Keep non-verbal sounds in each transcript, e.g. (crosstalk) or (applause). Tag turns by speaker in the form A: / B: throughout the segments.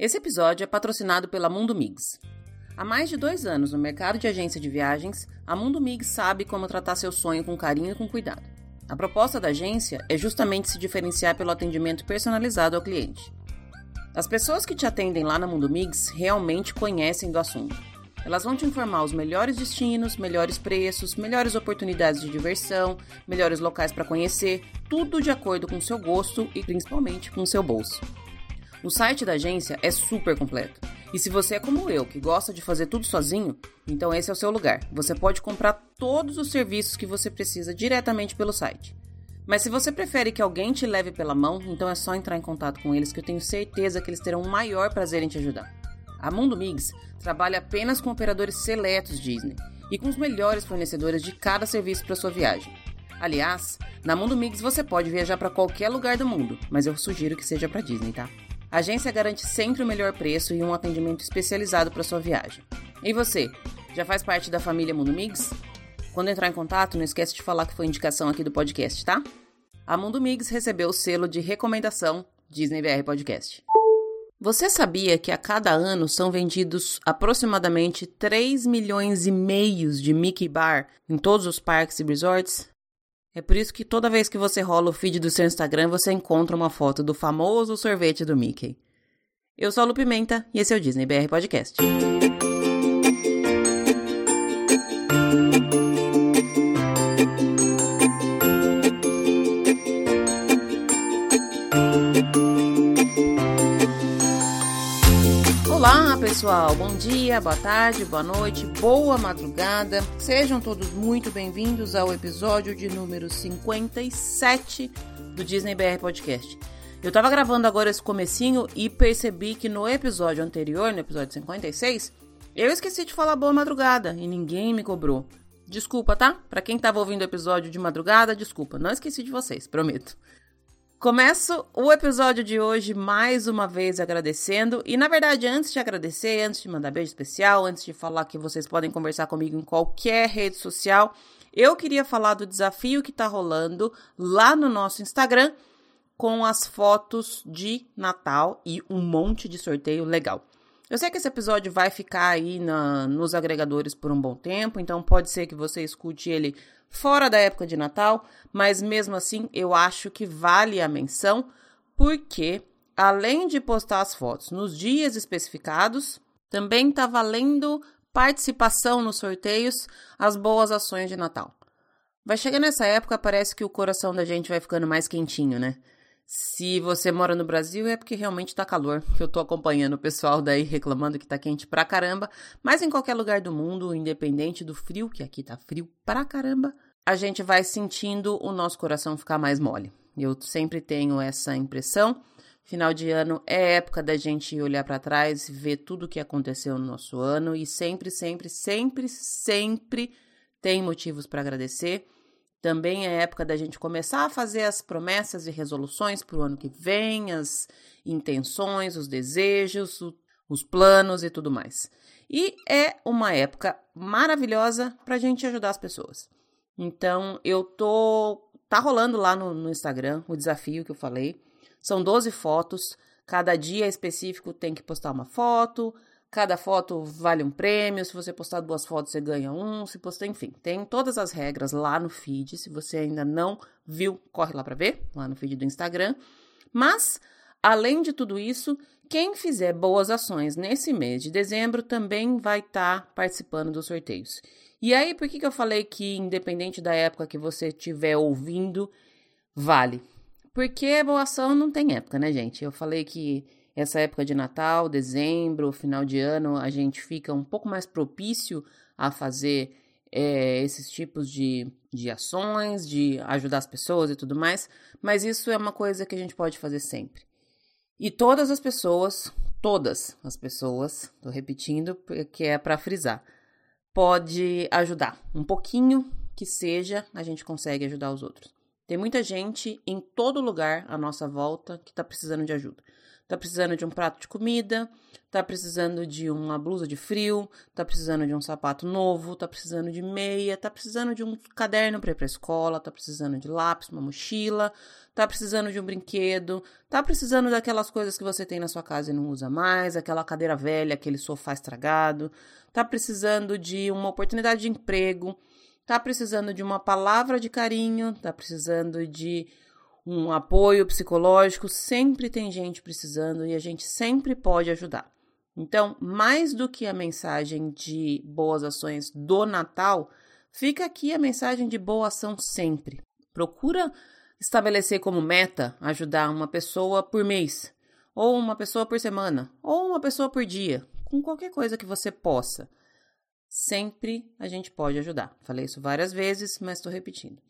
A: Esse episódio é patrocinado pela Mundo Migs. Há mais de dois anos no mercado de agência de viagens, a Mundo Migs sabe como tratar seu sonho com carinho e com cuidado. A proposta da agência é justamente se diferenciar pelo atendimento personalizado ao cliente. As pessoas que te atendem lá na Mundo Migs realmente conhecem do assunto. Elas vão te informar os melhores destinos, melhores preços, melhores oportunidades de diversão, melhores locais para conhecer, tudo de acordo com seu gosto e principalmente com seu bolso. O site da agência é super completo. E se você é como eu, que gosta de fazer tudo sozinho, então esse é o seu lugar. Você pode comprar todos os serviços que você precisa diretamente pelo site. Mas se você prefere que alguém te leve pela mão, então é só entrar em contato com eles que eu tenho certeza que eles terão o maior prazer em te ajudar. A Mundo Migs trabalha apenas com operadores seletos Disney e com os melhores fornecedores de cada serviço para sua viagem. Aliás, na Mundo Migs você pode viajar para qualquer lugar do mundo, mas eu sugiro que seja para Disney, tá? A agência garante sempre o melhor preço e um atendimento especializado para sua viagem. E você, já faz parte da família Mundo Migs? Quando entrar em contato, não esquece de falar que foi indicação aqui do podcast, tá? A Mundo Migs recebeu o selo de recomendação Disney BR Podcast. Você sabia que a cada ano são vendidos aproximadamente 3 milhões e meios de Mickey Bar em todos os parques e resorts? É por isso que toda vez que você rola o feed do seu Instagram, você encontra uma foto do famoso sorvete do Mickey. Eu sou a Lu Pimenta e esse é o Disney BR Podcast. Pessoal. Bom dia, boa tarde, boa noite, boa madrugada. Sejam todos muito bem-vindos ao episódio de número 57 do Disney BR Podcast. Eu tava gravando agora esse comecinho e percebi que no episódio anterior, no episódio 56, eu esqueci de falar boa madrugada e ninguém me cobrou. Desculpa, tá? Para quem tava ouvindo o episódio de madrugada, desculpa. Não esqueci de vocês, prometo. Começo o episódio de hoje mais uma vez agradecendo. E na verdade, antes de agradecer, antes de mandar beijo especial, antes de falar que vocês podem conversar comigo em qualquer rede social, eu queria falar do desafio que tá rolando lá no nosso Instagram com as fotos de Natal e um monte de sorteio legal. Eu sei que esse episódio vai ficar aí na, nos agregadores por um bom tempo, então pode ser que você escute ele fora da época de Natal, mas mesmo assim eu acho que vale a menção, porque além de postar as fotos nos dias especificados, também está valendo participação nos sorteios, as boas ações de Natal. Vai chegar nessa época, parece que o coração da gente vai ficando mais quentinho, né? Se você mora no Brasil, é porque realmente tá calor, que eu tô acompanhando o pessoal daí reclamando que tá quente pra caramba, mas em qualquer lugar do mundo, independente do frio, que aqui tá frio pra caramba, a gente vai sentindo o nosso coração ficar mais mole. Eu sempre tenho essa impressão. Final de ano é época da gente olhar para trás, ver tudo o que aconteceu no nosso ano e sempre, sempre, sempre, sempre tem motivos para agradecer. Também é época da gente começar a fazer as promessas e resoluções para o ano que vem, as intenções, os desejos, os planos e tudo mais. E é uma época maravilhosa para a gente ajudar as pessoas. Então, eu tô. Tá rolando lá no, no Instagram o desafio que eu falei. São 12 fotos. Cada dia específico tem que postar uma foto. Cada foto vale um prêmio. Se você postar duas fotos, você ganha um. Se postar, enfim, tem todas as regras lá no feed. Se você ainda não viu, corre lá para ver, lá no feed do Instagram. Mas, além de tudo isso, quem fizer boas ações nesse mês de dezembro também vai estar tá participando dos sorteios. E aí, por que, que eu falei que, independente da época que você estiver ouvindo, vale? Porque boa ação não tem época, né, gente? Eu falei que essa época de Natal, dezembro, final de ano, a gente fica um pouco mais propício a fazer é, esses tipos de, de ações, de ajudar as pessoas e tudo mais, mas isso é uma coisa que a gente pode fazer sempre. E todas as pessoas, todas as pessoas, tô repetindo porque é para frisar, pode ajudar. Um pouquinho que seja, a gente consegue ajudar os outros. Tem muita gente em todo lugar à nossa volta que está precisando de ajuda. Tá precisando de um prato de comida, tá precisando de uma blusa de frio, tá precisando de um sapato novo, tá precisando de meia, tá precisando de um caderno para ir para escola, tá precisando de lápis, uma mochila, tá precisando de um brinquedo, tá precisando daquelas coisas que você tem na sua casa e não usa mais, aquela cadeira velha, aquele sofá estragado, tá precisando de uma oportunidade de emprego, tá precisando de uma palavra de carinho, tá precisando de um apoio psicológico, sempre tem gente precisando e a gente sempre pode ajudar. Então, mais do que a mensagem de boas ações do Natal, fica aqui a mensagem de boa ação sempre. Procura estabelecer como meta ajudar uma pessoa por mês, ou uma pessoa por semana, ou uma pessoa por dia, com qualquer coisa que você possa. Sempre a gente pode ajudar. Falei isso várias vezes, mas estou repetindo.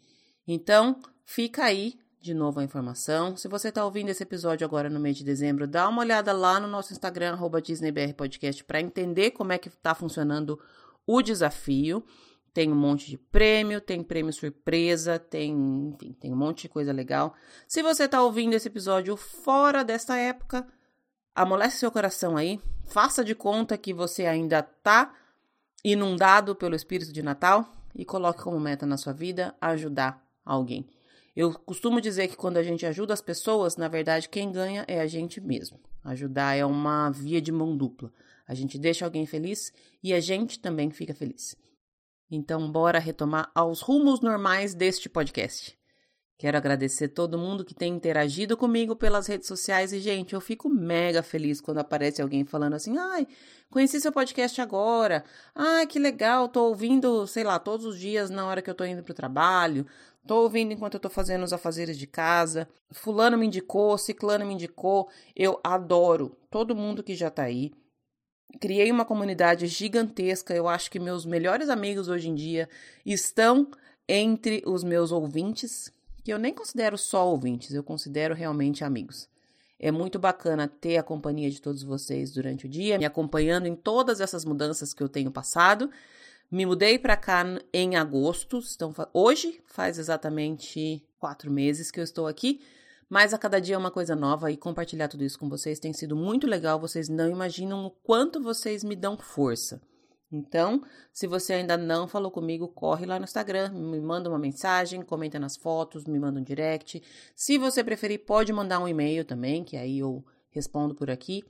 A: Então, fica aí de novo a informação. Se você está ouvindo esse episódio agora no mês de dezembro, dá uma olhada lá no nosso Instagram, DisneyBRPodcast, para entender como é que está funcionando o desafio. Tem um monte de prêmio, tem prêmio surpresa, tem, enfim, tem um monte de coisa legal. Se você está ouvindo esse episódio fora desta época, amolece seu coração aí, faça de conta que você ainda está inundado pelo espírito de Natal e coloque como meta na sua vida ajudar alguém. Eu costumo dizer que quando a gente ajuda as pessoas, na verdade, quem ganha é a gente mesmo. Ajudar é uma via de mão dupla. A gente deixa alguém feliz e a gente também fica feliz. Então, bora retomar aos rumos normais deste podcast. Quero agradecer todo mundo que tem interagido comigo pelas redes sociais e, gente, eu fico mega feliz quando aparece alguém falando assim: ai, conheci seu podcast agora. Ai, que legal, tô ouvindo, sei lá, todos os dias na hora que eu tô indo pro trabalho. Tô ouvindo enquanto eu tô fazendo os afazeres de casa. Fulano me indicou, Ciclano me indicou. Eu adoro todo mundo que já tá aí. Criei uma comunidade gigantesca. Eu acho que meus melhores amigos hoje em dia estão entre os meus ouvintes que eu nem considero só ouvintes, eu considero realmente amigos. É muito bacana ter a companhia de todos vocês durante o dia, me acompanhando em todas essas mudanças que eu tenho passado. Me mudei para cá em agosto, então hoje faz exatamente quatro meses que eu estou aqui, mas a cada dia é uma coisa nova e compartilhar tudo isso com vocês tem sido muito legal. Vocês não imaginam o quanto vocês me dão força. Então, se você ainda não falou comigo, corre lá no Instagram, me manda uma mensagem, comenta nas fotos, me manda um direct. Se você preferir, pode mandar um e-mail também, que aí eu respondo por aqui.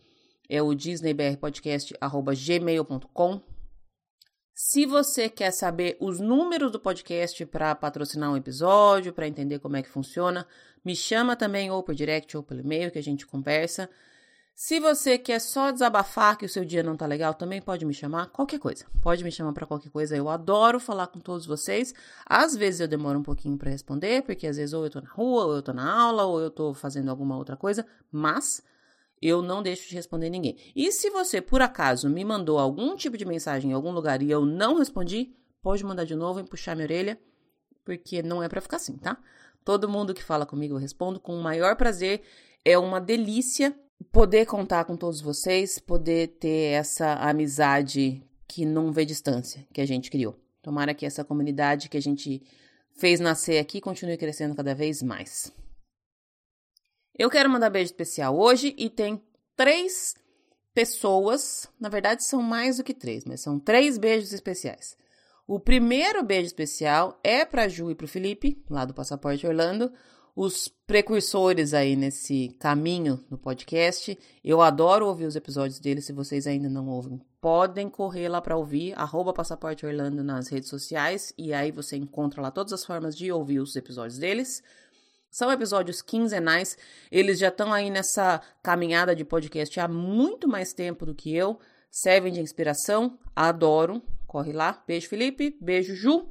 A: É o disneybrpodcast@gmail.com. Se você quer saber os números do podcast para patrocinar um episódio, para entender como é que funciona, me chama também ou por direct ou pelo e-mail que a gente conversa. Se você quer só desabafar que o seu dia não tá legal, também pode me chamar, qualquer coisa. Pode me chamar para qualquer coisa. Eu adoro falar com todos vocês. Às vezes eu demoro um pouquinho para responder, porque às vezes ou eu tô na rua, ou eu tô na aula, ou eu tô fazendo alguma outra coisa, mas eu não deixo de responder ninguém. E se você por acaso me mandou algum tipo de mensagem em algum lugar e eu não respondi, pode mandar de novo e puxar minha orelha, porque não é para ficar assim, tá? Todo mundo que fala comigo eu respondo com o maior prazer. É uma delícia poder contar com todos vocês, poder ter essa amizade que não vê distância que a gente criou. Tomara que essa comunidade que a gente fez nascer aqui continue crescendo cada vez mais. Eu quero mandar beijo especial hoje e tem três pessoas, na verdade são mais do que três, mas são três beijos especiais. O primeiro beijo especial é para Ju e para o Felipe, lá do Passaporte Orlando os precursores aí nesse caminho no podcast. Eu adoro ouvir os episódios deles, se vocês ainda não ouvem. Podem correr lá para ouvir, arroba Passaporte Orlando nas redes sociais, e aí você encontra lá todas as formas de ouvir os episódios deles. São episódios quinzenais, eles já estão aí nessa caminhada de podcast há muito mais tempo do que eu, servem de inspiração, adoro. Corre lá. Beijo, Felipe. Beijo, Ju.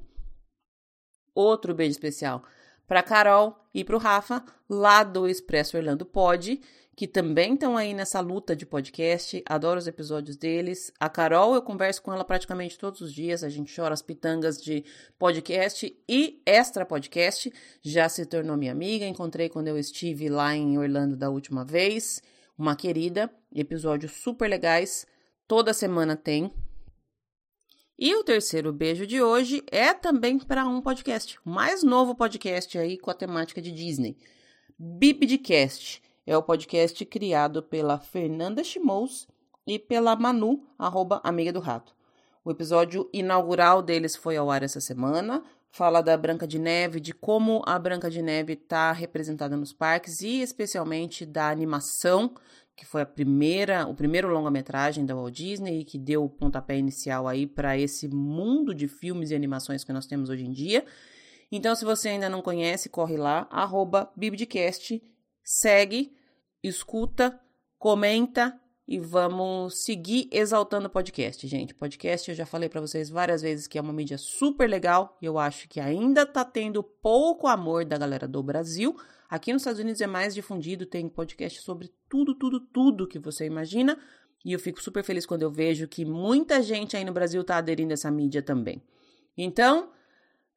A: Outro beijo especial para Carol e para o Rafa, lá do Expresso Orlando Pod, que também estão aí nessa luta de podcast. Adoro os episódios deles. A Carol, eu converso com ela praticamente todos os dias. A gente chora as pitangas de podcast e extra podcast. Já se tornou minha amiga. Encontrei quando eu estive lá em Orlando da última vez. Uma querida. Episódios super legais. Toda semana tem. E o terceiro beijo de hoje é também para um podcast, o mais novo podcast aí com a temática de Disney. Bibdcast. é o podcast criado pela Fernanda Chimous e pela Manu, arroba amiga do rato. O episódio inaugural deles foi ao ar essa semana. Fala da Branca de Neve, de como a Branca de Neve está representada nos parques e especialmente da animação, que foi a primeira, o primeiro longa-metragem da Walt Disney e que deu o pontapé inicial aí para esse mundo de filmes e animações que nós temos hoje em dia. Então, se você ainda não conhece, corre lá, arroba Bibdcast, segue, escuta, comenta e vamos seguir exaltando o podcast, gente. Podcast eu já falei para vocês várias vezes que é uma mídia super legal e eu acho que ainda tá tendo pouco amor da galera do Brasil. Aqui nos Estados Unidos é mais difundido, tem podcast sobre tudo, tudo, tudo que você imagina. E eu fico super feliz quando eu vejo que muita gente aí no Brasil tá aderindo a essa mídia também. Então,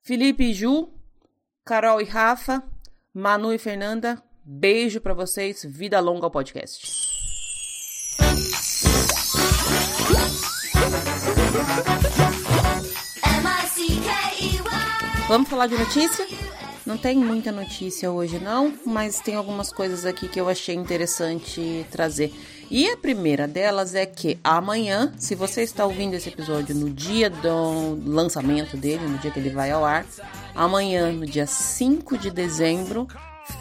A: Felipe e Ju, Carol e Rafa, Manu e Fernanda, beijo para vocês, vida longa ao podcast. Vamos falar de notícia? Não tem muita notícia hoje não, mas tem algumas coisas aqui que eu achei interessante trazer. E a primeira delas é que amanhã, se você está ouvindo esse episódio no dia do lançamento dele, no dia que ele vai ao ar, amanhã, no dia 5 de dezembro,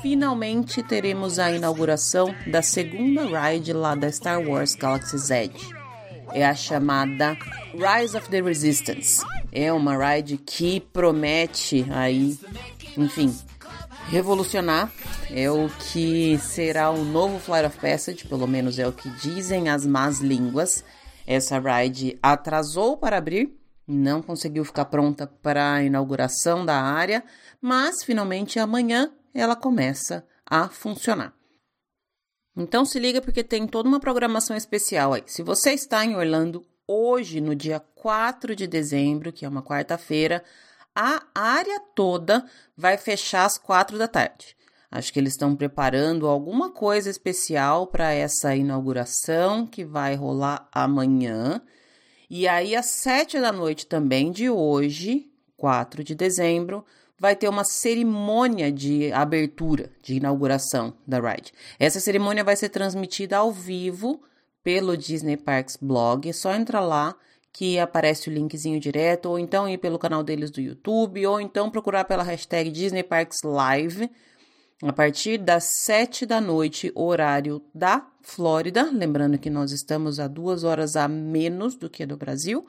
A: finalmente teremos a inauguração da segunda ride lá da Star Wars Galaxy's Edge. É a chamada Rise of the Resistance. É uma ride que promete aí, enfim, revolucionar. É o que será o novo Flight of Passage, pelo menos é o que dizem as más línguas. Essa ride atrasou para abrir, não conseguiu ficar pronta para a inauguração da área, mas finalmente amanhã ela começa a funcionar. Então se liga porque tem toda uma programação especial aí. Se você está em Orlando hoje, no dia 4 de dezembro, que é uma quarta-feira, a área toda vai fechar às 4 da tarde. Acho que eles estão preparando alguma coisa especial para essa inauguração que vai rolar amanhã. E aí, às 7 da noite também de hoje, 4 de dezembro, vai ter uma cerimônia de abertura, de inauguração da ride. Essa cerimônia vai ser transmitida ao vivo pelo Disney Parks blog. É só entrar lá que aparece o linkzinho direto, ou então ir pelo canal deles do YouTube, ou então procurar pela hashtag Disney Parks Live. A partir das 7 da noite, horário da Flórida, lembrando que nós estamos a duas horas a menos do que do Brasil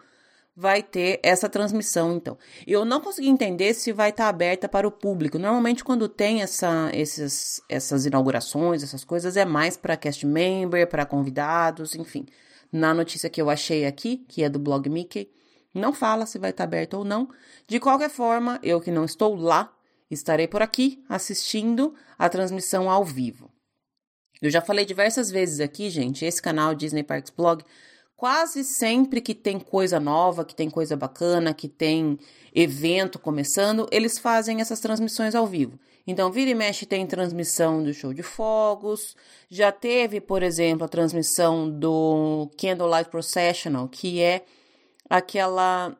A: vai ter essa transmissão, então. Eu não consegui entender se vai estar aberta para o público. Normalmente, quando tem essa, esses, essas inaugurações, essas coisas, é mais para cast member, para convidados, enfim. Na notícia que eu achei aqui, que é do blog Mickey, não fala se vai estar aberta ou não. De qualquer forma, eu que não estou lá, estarei por aqui assistindo a transmissão ao vivo. Eu já falei diversas vezes aqui, gente, esse canal Disney Parks Blog quase sempre que tem coisa nova, que tem coisa bacana, que tem evento começando, eles fazem essas transmissões ao vivo. Então, vira e mexe tem transmissão do show de fogos. Já teve, por exemplo, a transmissão do Candlelight Processional, que é aquela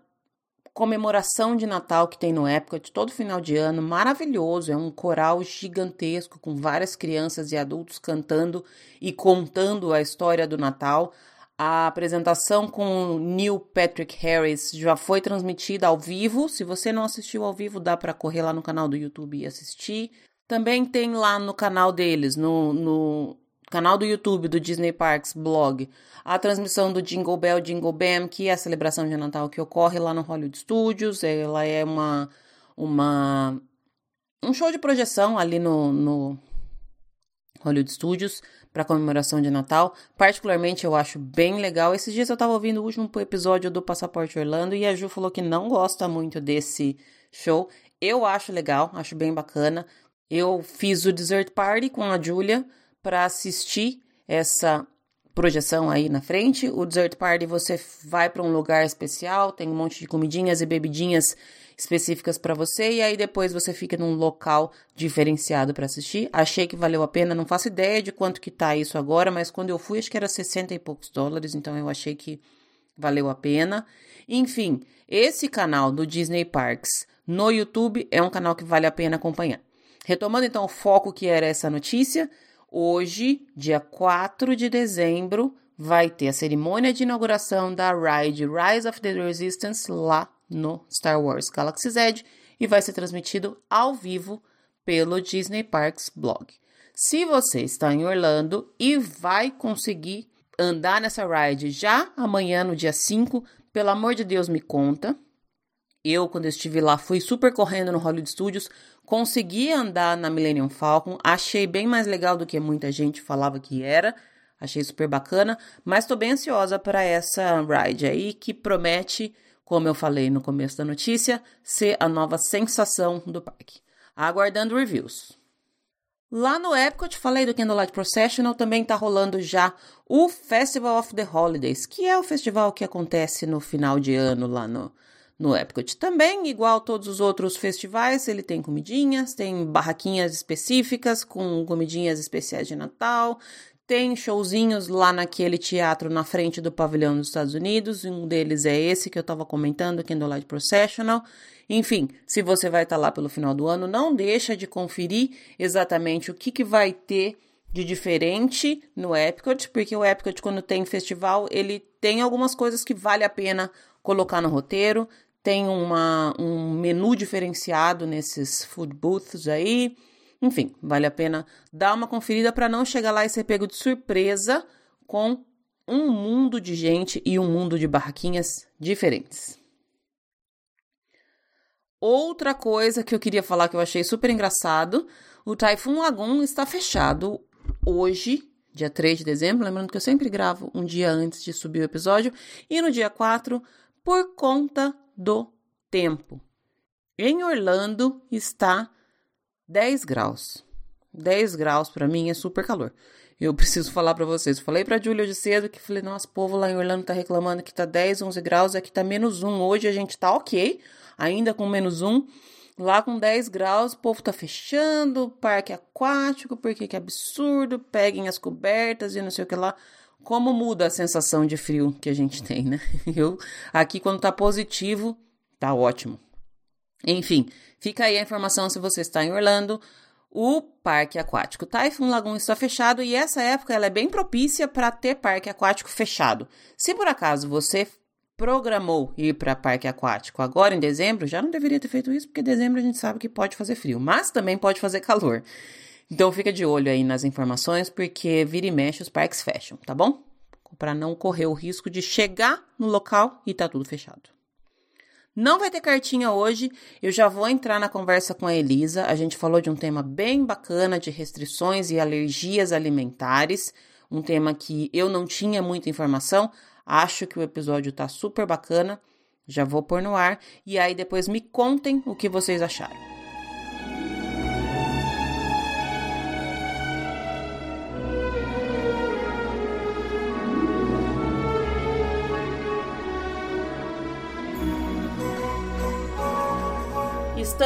A: comemoração de Natal que tem no época de todo final de ano, maravilhoso, é um coral gigantesco com várias crianças e adultos cantando e contando a história do Natal. A apresentação com Neil Patrick Harris já foi transmitida ao vivo. Se você não assistiu ao vivo, dá para correr lá no canal do YouTube e assistir. Também tem lá no canal deles, no, no canal do YouTube do Disney Parks blog, a transmissão do Jingle Bell Jingle Bam, que é a celebração de Natal que ocorre lá no Hollywood Studios. Ela é uma, uma um show de projeção ali no, no Hollywood Studios para comemoração de Natal. Particularmente eu acho bem legal. Esses dias eu estava ouvindo o último episódio do Passaporte Orlando e a Ju falou que não gosta muito desse show. Eu acho legal, acho bem bacana. Eu fiz o Dessert Party com a Julia para assistir essa projeção aí na frente. O Dessert Party você vai para um lugar especial, tem um monte de comidinhas e bebidinhas específicas para você e aí depois você fica num local diferenciado para assistir. Achei que valeu a pena, não faço ideia de quanto que tá isso agora, mas quando eu fui acho que era 60 e poucos dólares, então eu achei que valeu a pena. Enfim, esse canal do Disney Parks no YouTube é um canal que vale a pena acompanhar. Retomando então o foco que era essa notícia, Hoje, dia 4 de dezembro, vai ter a cerimônia de inauguração da ride Rise of the Resistance lá no Star Wars Galaxy Z e vai ser transmitido ao vivo pelo Disney Parks blog. Se você está em Orlando e vai conseguir andar nessa ride já amanhã, no dia 5, pelo amor de Deus, me conta. Eu, quando estive lá, fui super correndo no Hollywood Studios, consegui andar na Millennium Falcon, achei bem mais legal do que muita gente falava que era. Achei super bacana, mas estou bem ansiosa para essa ride aí que promete, como eu falei no começo da notícia, ser a nova sensação do parque. Aguardando reviews. Lá no Epcot, falei do Candlelight Processional, também está rolando já o Festival of the Holidays, que é o festival que acontece no final de ano lá no, no Epcot. Também, igual todos os outros festivais, ele tem comidinhas, tem barraquinhas específicas com comidinhas especiais de Natal, tem showzinhos lá naquele teatro na frente do pavilhão dos Estados Unidos. Um deles é esse que eu estava comentando, Candlelight Processional. Enfim, se você vai estar tá lá pelo final do ano, não deixa de conferir exatamente o que, que vai ter de diferente no Epcot, porque o Epcot, quando tem festival, ele tem algumas coisas que vale a pena colocar no roteiro. Tem uma, um menu diferenciado nesses food booths aí. Enfim, vale a pena dar uma conferida para não chegar lá e ser pego de surpresa com um mundo de gente e um mundo de barraquinhas diferentes. Outra coisa que eu queria falar que eu achei super engraçado: o Typhoon Lagoon está fechado hoje, dia 3 de dezembro. Lembrando que eu sempre gravo um dia antes de subir o episódio, e no dia 4, por conta do tempo. Em Orlando está 10 graus. 10 graus para mim é super calor. Eu preciso falar para vocês. Falei pra Júlia de cedo que falei, nossa, povo lá em Orlando tá reclamando que tá 10, 11 graus, aqui tá menos 1. Hoje a gente tá ok, ainda com menos 1. Lá com 10 graus, o povo tá fechando, parque aquático, porque que absurdo, peguem as cobertas e não sei o que lá. Como muda a sensação de frio que a gente tem, né? (laughs) Eu, aqui quando tá positivo, tá ótimo. Enfim, fica aí a informação se você está em Orlando. O parque aquático Typhoon Lagoon está fechado e essa época ela é bem propícia para ter parque aquático fechado. Se por acaso você programou ir para parque aquático agora em dezembro, já não deveria ter feito isso, porque em dezembro a gente sabe que pode fazer frio, mas também pode fazer calor. Então fica de olho aí nas informações, porque vira e mexe os parques fecham, tá bom? Para não correr o risco de chegar no local e tá tudo fechado. Não vai ter cartinha hoje, eu já vou entrar na conversa com a Elisa. A gente falou de um tema bem bacana de restrições e alergias alimentares, um tema que eu não tinha muita informação. Acho que o episódio tá super bacana. Já vou pôr no ar e aí depois me contem o que vocês acharam.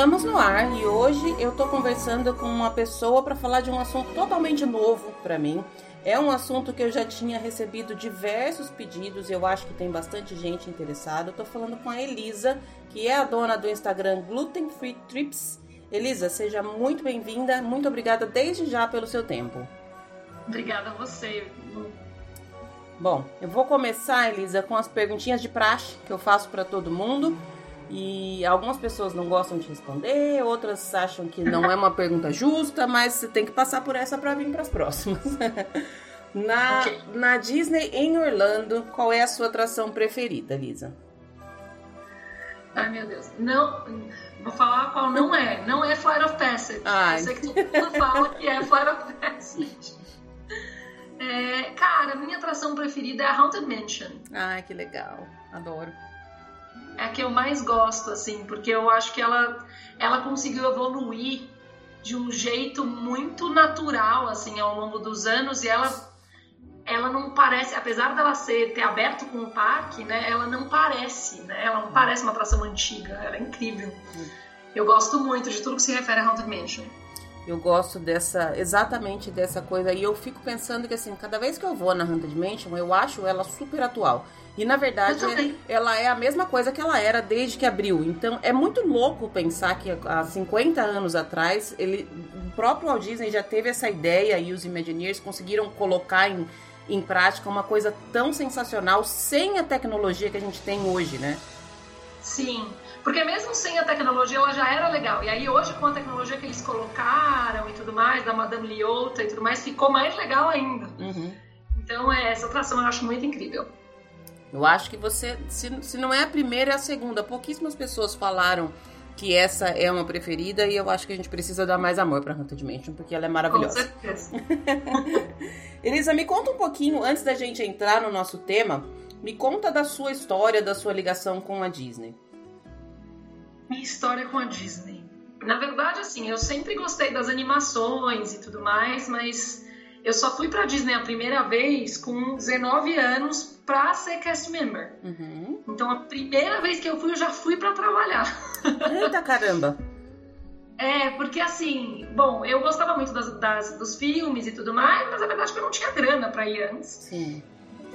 A: Estamos no ar e hoje eu tô conversando com uma pessoa para falar de um assunto totalmente novo para mim. É um assunto que eu já tinha recebido diversos pedidos, eu acho que tem bastante gente interessada. Eu tô falando com a Elisa, que é a dona do Instagram Gluten Free Trips. Elisa, seja muito bem-vinda. Muito obrigada desde já pelo seu tempo.
B: Obrigada a você.
A: Bom, eu vou começar, Elisa, com as perguntinhas de praxe que eu faço para todo mundo. E algumas pessoas não gostam de responder, outras acham que não é uma pergunta justa, mas você tem que passar por essa para vir para as próximas. (laughs) na, okay. na Disney em Orlando, qual é a sua atração preferida, Lisa?
B: Ai meu Deus, não, vou falar qual não é. Não é Flight of Passage. Ai. Eu sei que todo mundo (laughs) fala que é Flight of Passage. É, cara, minha atração preferida é a Haunted Mansion.
A: Ai, que legal. Adoro
B: é a que eu mais gosto, assim, porque eu acho que ela, ela conseguiu evoluir de um jeito muito natural, assim, ao longo dos anos e ela ela não parece, apesar dela ser ter aberto com o parque, né, ela não parece, né, ela não parece uma atração antiga, ela é incrível. Eu gosto muito de tudo que se refere a Haunted Mansion.
A: Eu gosto dessa, exatamente dessa coisa. E eu fico pensando que, assim, cada vez que eu vou na Haunted Mansion, eu acho ela super atual. E na verdade, ela é a mesma coisa que ela era desde que abriu. Então é muito louco pensar que há 50 anos atrás, ele, o próprio Walt Disney já teve essa ideia e os Imagineers conseguiram colocar em, em prática uma coisa tão sensacional sem a tecnologia que a gente tem hoje, né?
B: Sim. Porque mesmo sem a tecnologia, ela já era legal. E aí hoje, com a tecnologia que eles colocaram e tudo mais, da Madame Liotta e tudo mais, ficou mais legal ainda. Uhum. Então, é, essa atração eu acho muito incrível.
A: Eu acho que você, se, se não é a primeira, é a segunda. Pouquíssimas pessoas falaram que essa é uma preferida e eu acho que a gente precisa dar mais amor para Haunted Mansion, porque ela é maravilhosa. Com certeza. (laughs) Elisa, me conta um pouquinho, antes da gente entrar no nosso tema, me conta da sua história, da sua ligação com a Disney
B: minha história com a Disney. Na verdade, assim, eu sempre gostei das animações e tudo mais, mas eu só fui pra Disney a primeira vez com 19 anos pra ser cast member. Uhum. Então, a primeira vez que eu fui, eu já fui pra trabalhar. (laughs)
A: Eita caramba!
B: É, porque assim, bom, eu gostava muito das, das, dos filmes e tudo mais, mas a verdade é que eu não tinha grana pra ir antes. Sim.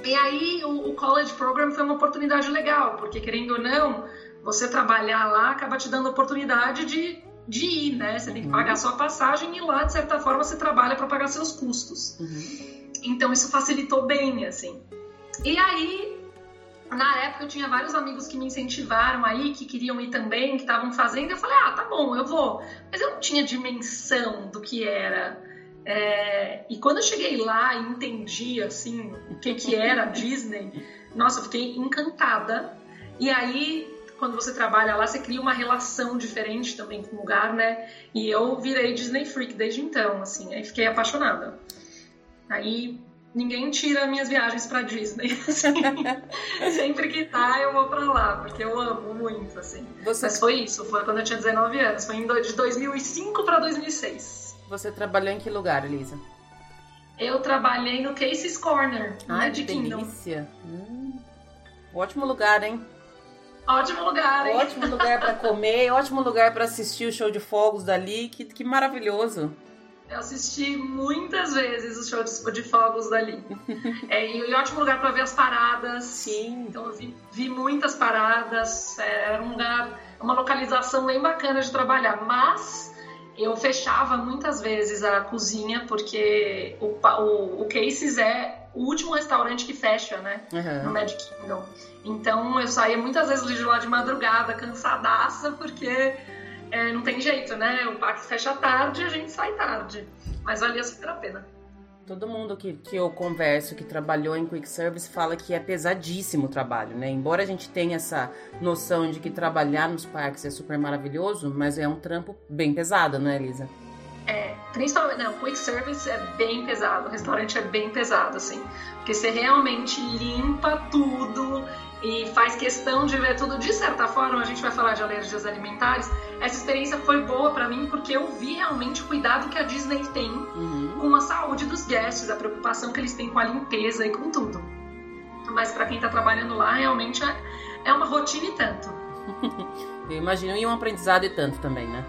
B: E aí, o, o College Program foi uma oportunidade legal, porque querendo ou não, você trabalhar lá acaba te dando oportunidade de, de ir, né? Você tem que uhum. pagar sua passagem e lá, de certa forma, você trabalha para pagar seus custos. Uhum. Então, isso facilitou bem, assim. E aí, na época, eu tinha vários amigos que me incentivaram aí, que queriam ir também, que estavam fazendo. Eu falei, ah, tá bom, eu vou. Mas eu não tinha dimensão do que era. É... E quando eu cheguei lá e entendi, assim, o que, que era a Disney, nossa, eu fiquei encantada. E aí quando você trabalha lá, você cria uma relação diferente também com o lugar, né? E eu virei Disney Freak desde então, assim, aí fiquei apaixonada. Aí ninguém tira minhas viagens para Disney. (laughs) Assim. Sempre que tá, eu vou para lá, porque eu amo muito, assim. Você... Mas foi isso, foi quando eu tinha 19 anos, foi de 2005 para 2006.
A: Você trabalhou em que lugar, Elisa?
B: Eu trabalhei no Casey's Corner,
A: ah, de que Kingdom. delícia. Hum, ótimo lugar, hein?
B: Ótimo lugar, hein?
A: Ótimo lugar para comer, ótimo lugar para assistir o show de fogos dali. Que, que maravilhoso.
B: Eu assisti muitas vezes o show de, de fogos dali. é, e, ótimo lugar para ver as paradas.
A: Sim.
B: Então eu vi, vi muitas paradas. É, era um lugar, uma localização bem bacana de trabalhar. Mas eu fechava muitas vezes a cozinha porque o, o, o Cases é o último restaurante que fecha, né? Uhum. No Magic Kingdom. Então eu saía muitas vezes de lá de madrugada, cansadaça, porque é, não tem jeito, né? O parque fecha tarde e a gente sai tarde. Mas valia super a pena.
A: Todo mundo que, que eu converso, que trabalhou em Quick Service, fala que é pesadíssimo o trabalho, né? Embora a gente tenha essa noção de que trabalhar nos parques é super maravilhoso, mas é um trampo bem pesado, né, Elisa?
B: É, principalmente, não, quick service é bem pesado, o restaurante é bem pesado, assim, porque você realmente limpa tudo e faz questão de ver tudo. De certa forma, a gente vai falar de alergias alimentares. Essa experiência foi boa para mim porque eu vi realmente o cuidado que a Disney tem uhum. com a saúde dos guests, a preocupação que eles têm com a limpeza e com tudo. Mas para quem tá trabalhando lá, realmente é, é uma rotina e tanto. (laughs)
A: eu imagino e um aprendizado e tanto também, né?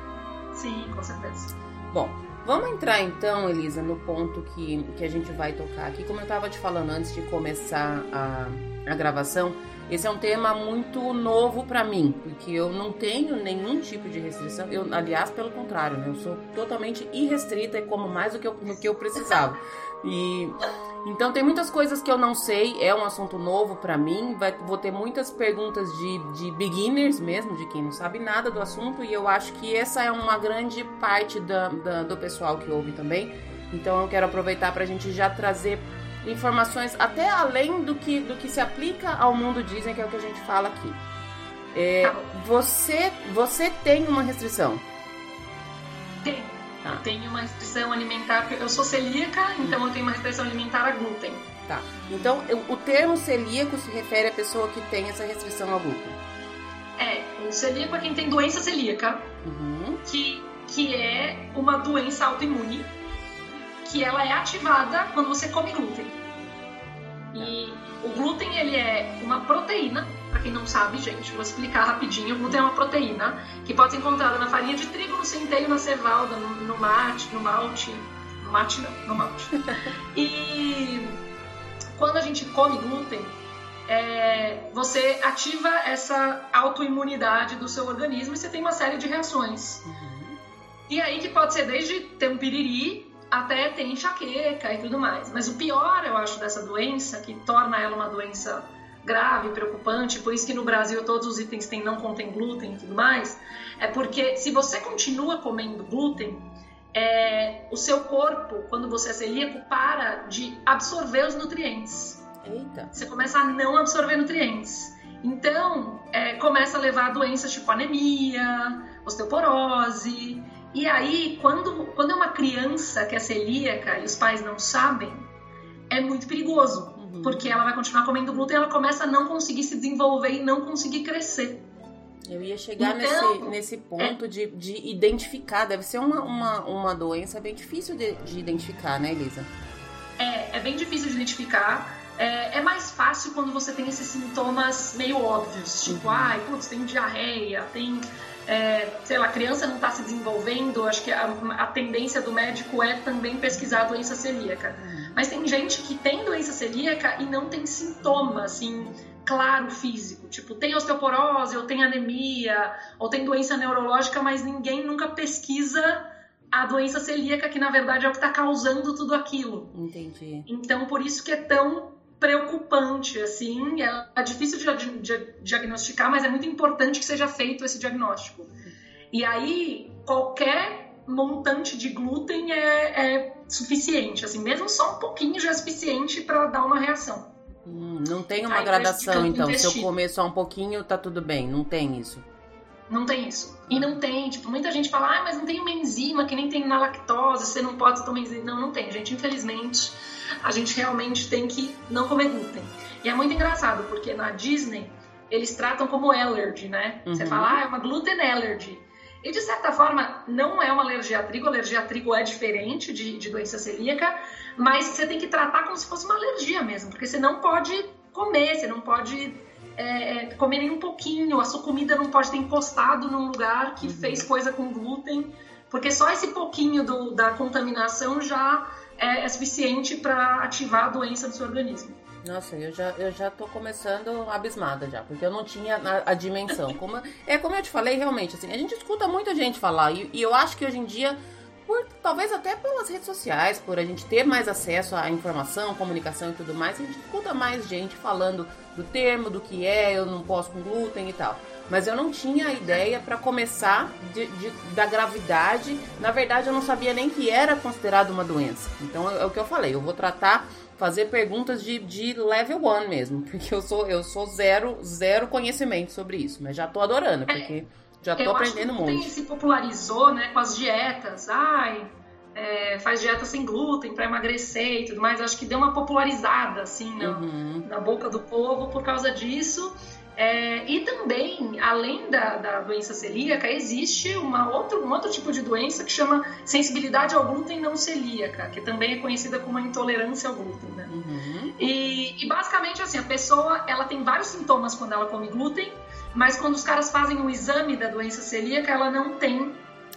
B: Sim, com certeza.
A: Bom, vamos entrar então, Elisa, no ponto que, que a gente vai tocar aqui. Como eu estava te falando antes de começar a, a gravação, esse é um tema muito novo para mim, porque eu não tenho nenhum tipo de restrição. Eu, aliás, pelo contrário, né? eu sou totalmente irrestrita e como mais do que eu, do que eu precisava. E então tem muitas coisas que eu não sei, é um assunto novo para mim. Vai, vou ter muitas perguntas de, de beginners mesmo, de quem não sabe nada do assunto, e eu acho que essa é uma grande parte da, da do pessoal que ouve também. Então eu quero aproveitar para a gente já trazer informações até além do que, do que se aplica ao mundo Disney, que é o que a gente fala aqui. É, você, você tem uma restrição?
B: Tá. Eu tenho uma restrição alimentar, eu sou celíaca, então eu tenho uma restrição alimentar a glúten.
A: Tá. Então, o termo celíaco se refere à pessoa que tem essa restrição ao glúten.
B: É, o celíaco é quem tem doença celíaca, uhum. que, que é uma doença autoimune que ela é ativada quando você come glúten. E o glúten ele é uma proteína, quem não sabe, gente, vou explicar rapidinho. O glúten é uma proteína que pode ser encontrada na farinha de trigo, no centeio, na cevada, no, no mate, no malte. No mate não, no malte. (laughs) e quando a gente come glúten, é, você ativa essa autoimunidade do seu organismo e você tem uma série de reações. Uhum. E aí que pode ser desde ter um piriri até ter enxaqueca e tudo mais. Mas o pior, eu acho, dessa doença, que torna ela uma doença grave, preocupante, por isso que no Brasil todos os itens têm não contém glúten e tudo mais, é porque se você continua comendo glúten, é, o seu corpo, quando você é celíaco, para de absorver os nutrientes. Eita. Você começa a não absorver nutrientes. Então, é, começa a levar a doenças tipo anemia, osteoporose. E aí, quando, quando é uma criança que é celíaca e os pais não sabem, é muito perigoso. Uhum. Porque ela vai continuar comendo glúten e ela começa a não conseguir se desenvolver e não conseguir crescer.
A: Eu ia chegar então, nesse, nesse ponto é, de, de identificar. Deve ser uma, uma, uma doença bem difícil de, de identificar, né, Elisa?
B: É, é bem difícil de identificar. É, é, mais fácil quando você tem esses sintomas meio óbvios, tipo, uhum. ai, putz, tem diarreia, tem, é, sei lá, a criança não está se desenvolvendo, acho que a, a, tendência do médico é também pesquisar a doença celíaca. Uhum. Mas tem gente que tem doença celíaca e não tem sintoma, assim, claro físico, tipo, tem osteoporose, ou tem anemia, ou tem doença neurológica, mas ninguém nunca pesquisa a doença celíaca, que na verdade é o que está causando tudo aquilo.
A: Entendi.
B: Então, por isso que é tão preocupante, assim. É, é difícil de, de, diagnosticar, mas é muito importante que seja feito esse diagnóstico. E aí, qualquer montante de glúten é, é suficiente, assim, mesmo só um pouquinho já é suficiente para dar uma reação.
A: Hum, não tem uma aí, gradação, então. Se eu comer só um pouquinho, tá tudo bem. Não tem isso.
B: Não tem isso. E não tem, tipo, muita gente fala, ah, mas não tem uma enzima que nem tem na lactose, você não pode tomar enzima. Não, não tem, gente. Infelizmente, a gente realmente tem que não comer glúten. E é muito engraçado, porque na Disney eles tratam como allergy, né? Uhum. Você fala, ah, é uma gluten allergy. E de certa forma, não é uma alergia a trigo, a alergia a trigo é diferente de, de doença celíaca, mas você tem que tratar como se fosse uma alergia mesmo, porque você não pode comer, você não pode é, é comer nem um pouquinho, a sua comida não pode ter encostado num lugar que uhum. fez coisa com glúten, porque só esse pouquinho do, da contaminação já é, é suficiente para ativar a doença do seu organismo.
A: Nossa, eu já, eu já tô começando abismada já, porque eu não tinha a, a dimensão. (laughs) Como, é como eu te falei, realmente, assim, a gente escuta muita gente falar, e, e eu acho que hoje em dia por, talvez até pelas redes sociais, por a gente ter mais acesso à informação, comunicação e tudo mais, a gente escuta mais gente falando do termo, do que é, eu não posso com glúten e tal. Mas eu não tinha a ideia para começar de, de, da gravidade. Na verdade, eu não sabia nem que era considerado uma doença. Então é, é o que eu falei, eu vou tratar, fazer perguntas de, de level 1 mesmo, (laughs) porque eu sou, eu sou zero, zero conhecimento sobre isso. Mas já tô adorando, porque. Já tô eu aprendendo acho que muito.
B: se popularizou, né, com as dietas. Ai, é, faz dieta sem glúten para emagrecer e tudo mais. Acho que deu uma popularizada, assim, na, uhum. na boca do povo por causa disso. É, e também, além da, da, doença celíaca, existe uma outro, um outro tipo de doença que chama sensibilidade ao glúten não celíaca, que também é conhecida como intolerância ao glúten. Né? Uhum. E, e, basicamente, assim, a pessoa ela tem vários sintomas quando ela come glúten, mas quando os caras fazem o exame da doença celíaca, ela não tem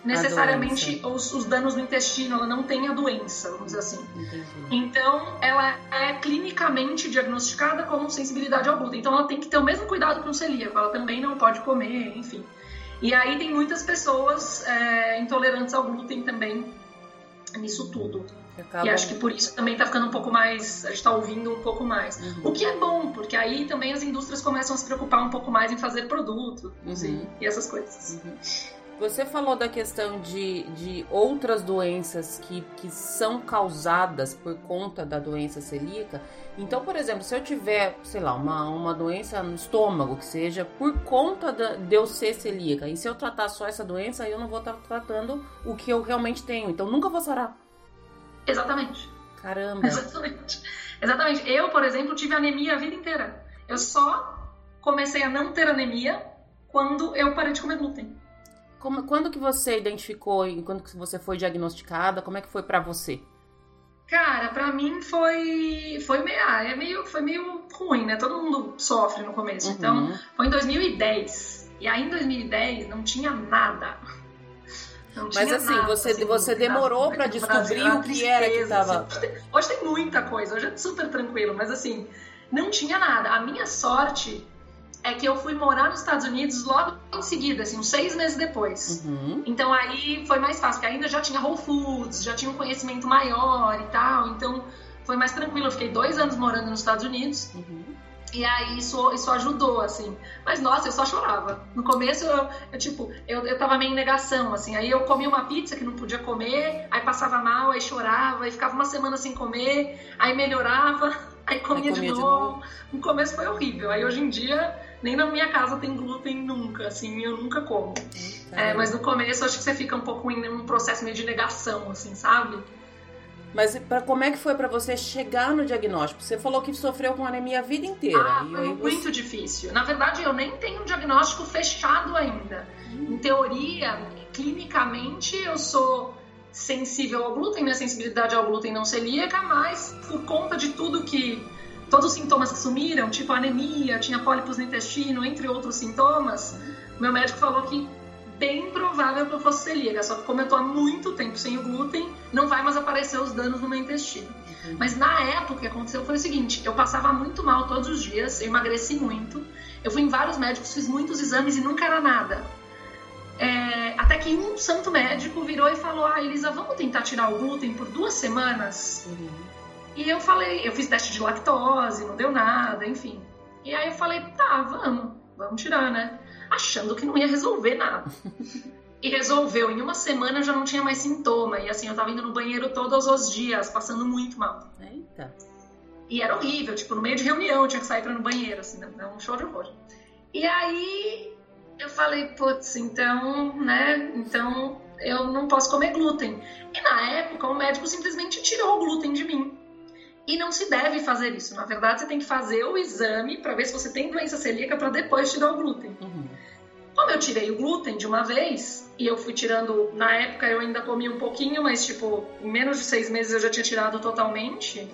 B: necessariamente os, os, danos no intestino, ela não tem a doença, vamos dizer assim. Entendi. Então, ela é clinicamente diagnosticada como sensibilidade ao glúten. Então, ela tem que ter o mesmo cuidado com o celíaco, ela também não pode comer, enfim. E aí tem muitas pessoas é, intolerantes ao glúten também nisso tudo. E acho que por isso também está ficando um pouco mais, a gente está ouvindo um pouco mais. Uhum. O que é bom, porque aí também as indústrias começam a se preocupar um pouco mais em fazer produto uhum. e, essas coisas. Uhum.
A: Você falou da questão de, de outras doenças que, que são causadas por conta da doença celíaca. Então, por exemplo, se eu tiver, sei lá, uma, uma doença no estômago, que seja por conta de eu ser celíaca, e se eu tratar só essa doença, aí eu não vou estar tratando o que eu realmente tenho. Então, nunca vou sarar.
B: Exatamente.
A: Caramba. (laughs)
B: Exatamente. Exatamente. Eu, por exemplo, tive anemia a vida inteira. Eu só comecei a não ter anemia quando eu parei de comer glúten.
A: Como, quando que você identificou e quando que você foi diagnosticada? Como é que foi para você?
B: Cara, pra mim foi foi meio, ah, é meio foi meio ruim, né? Todo mundo sofre no começo.
A: Uhum.
B: Então, foi em 2010. E aí em 2010 não tinha nada. Não
A: Mas
B: tinha
A: assim,
B: nada,
A: você,
B: assim,
A: você demorou
B: no
A: descobrir o que era que
B: tristeza,
A: tava.
B: assim. Hoje tem muita coisa, hoje é super tranquilo, mas assim, não tinha nada. A minha sorte é que eu fui morar nos Estados Unidos logo em seguida, assim, uns seis meses depois.
A: Uhum.
B: Então aí foi mais fácil, porque ainda já tinha Whole Foods, já tinha um conhecimento maior e tal, então foi mais tranquilo. Eu fiquei dois anos morando nos Estados Unidos
A: Uhum.
B: e aí isso, isso ajudou, assim. Mas nossa, eu só chorava. No começo eu, eu, tipo, eu, eu tava meio em negação, assim. Aí eu comia uma pizza que não podia comer, aí passava mal, aí chorava, aí ficava uma semana sem comer, aí melhorava, (laughs) aí comia,
A: comia
B: de,
A: de
B: novo. No começo foi horrível. Aí hoje em dia, nem na minha casa tem glúten nunca, assim, eu nunca como. É, mas no começo acho que você fica um pouco em um processo meio de negação, assim, sabe?
A: Mas pra, como é que foi pra você chegar no diagnóstico? Você falou que sofreu com anemia a vida inteira.
B: Ah, foi muito
A: você...
B: difícil. Na verdade, eu nem tenho um diagnóstico fechado ainda. Em teoria, clinicamente, eu sou sensível ao glúten, minha sensibilidade ao glúten não celíaca, mas por conta de tudo que. Todos os sintomas que sumiram, tipo anemia, tinha pólipos no intestino, entre outros sintomas, meu médico falou que bem provável que eu fosse celíaca. Só que como eu tô há muito tempo sem o glúten, não vai mais aparecer os danos no meu intestino. Mas na época o que aconteceu foi o seguinte: eu passava muito mal todos os dias, eu emagreci muito, eu fui em vários médicos, fiz muitos exames e nunca era nada. É, até que um santo médico virou e falou: Ah, Elisa, vamos tentar tirar o glúten por duas semanas?
A: Uhum.
B: E eu falei: Eu fiz teste de lactose, não deu nada, enfim. E aí eu falei: Tá, vamos, vamos tirar, né? Achando que não ia resolver nada. (laughs) E resolveu. Em uma semana eu já não tinha mais sintoma. E assim, eu tava indo no banheiro todos os dias, passando muito mal.
A: Eita.
B: E era horrível, tipo, no meio de reunião eu tinha que sair pra ir no banheiro, assim, é um show de horror. E aí eu falei, putz, então, né, então eu não posso comer glúten. E na época o médico simplesmente tirou o glúten de mim. E não se deve fazer isso. Na verdade, você tem que fazer o exame pra ver se você tem doença celíaca pra depois tirar o glúten.
A: Uhum.
B: Como eu tirei o glúten de uma vez, e eu fui tirando, na época eu ainda comia um pouquinho, mas tipo, em menos de seis meses eu já tinha tirado totalmente,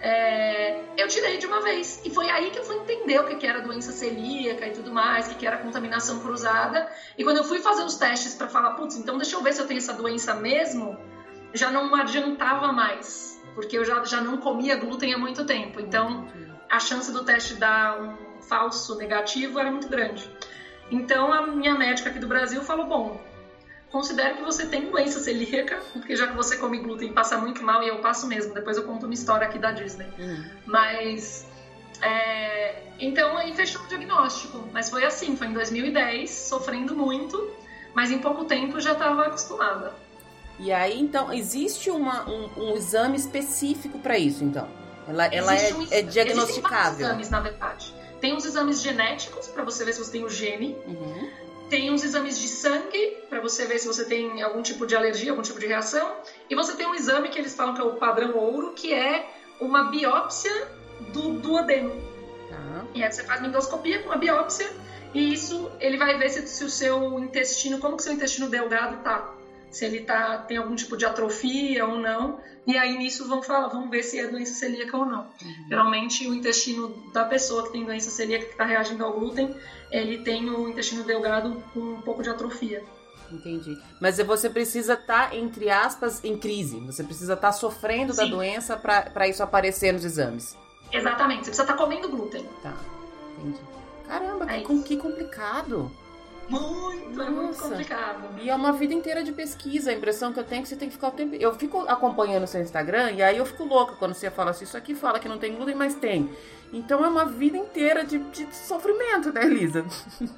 B: é, eu tirei de uma vez. E foi aí que eu fui entender o que que era doença celíaca e tudo mais, o que que era contaminação cruzada. E quando eu fui fazer os testes para falar, putz, então deixa eu ver se eu tenho essa doença mesmo, já não adiantava mais, porque eu já, já não comia glúten há muito tempo. Então a chance do teste dar um falso negativo era muito grande. Então a minha médica aqui do Brasil falou: bom, considero que você tem doença celíaca, porque já que você come glúten e passa muito mal, e eu passo mesmo, depois eu conto uma história aqui da Disney.
A: Uhum.
B: Mas. é, então aí fechou o diagnóstico. Mas foi assim, foi em 2010, sofrendo muito, mas em pouco tempo já estava acostumada.
A: E aí, então, existe uma, um, um exame específico pra isso, então? Ela, ela é,
B: um-
A: é diagnosticável.
B: exames, na verdade. Tem uns exames genéticos para você ver se você tem o gene.
A: Uhum.
B: Tem uns exames de sangue para você ver se você tem algum tipo de alergia, algum tipo de reação. E você tem um exame que eles falam que é o padrão ouro, que é uma biópsia do duodeno.
A: Tá.
B: E aí você faz uma endoscopia com uma biópsia e isso ele vai ver se, se o seu intestino, como que seu intestino delgado tá. Se ele tá, tem algum tipo de atrofia ou não. E aí nisso vão falar, vão ver se é doença celíaca ou não.
A: Uhum.
B: Geralmente o intestino da pessoa que tem doença celíaca que está reagindo ao glúten, ele tem o intestino delgado com um pouco de atrofia.
A: Entendi. Mas você precisa estar, entre aspas, em crise. Você precisa estar sofrendo da
B: Sim.
A: doença pra pra isso aparecer nos exames.
B: Exatamente, você precisa estar comendo glúten.
A: Tá. Entendi. Caramba,
B: É
A: que, com- que complicado.
B: Muito, é muito
A: Nossa.
B: complicado.
A: E é uma vida inteira de pesquisa. A impressão que eu tenho é que você tem que ficar o tempo. Eu fico acompanhando o seu Instagram e aí eu fico louca quando você fala assim: isso aqui fala que não tem glúten, mas tem. Então é uma vida inteira de, de sofrimento, né, Elisa? (laughs)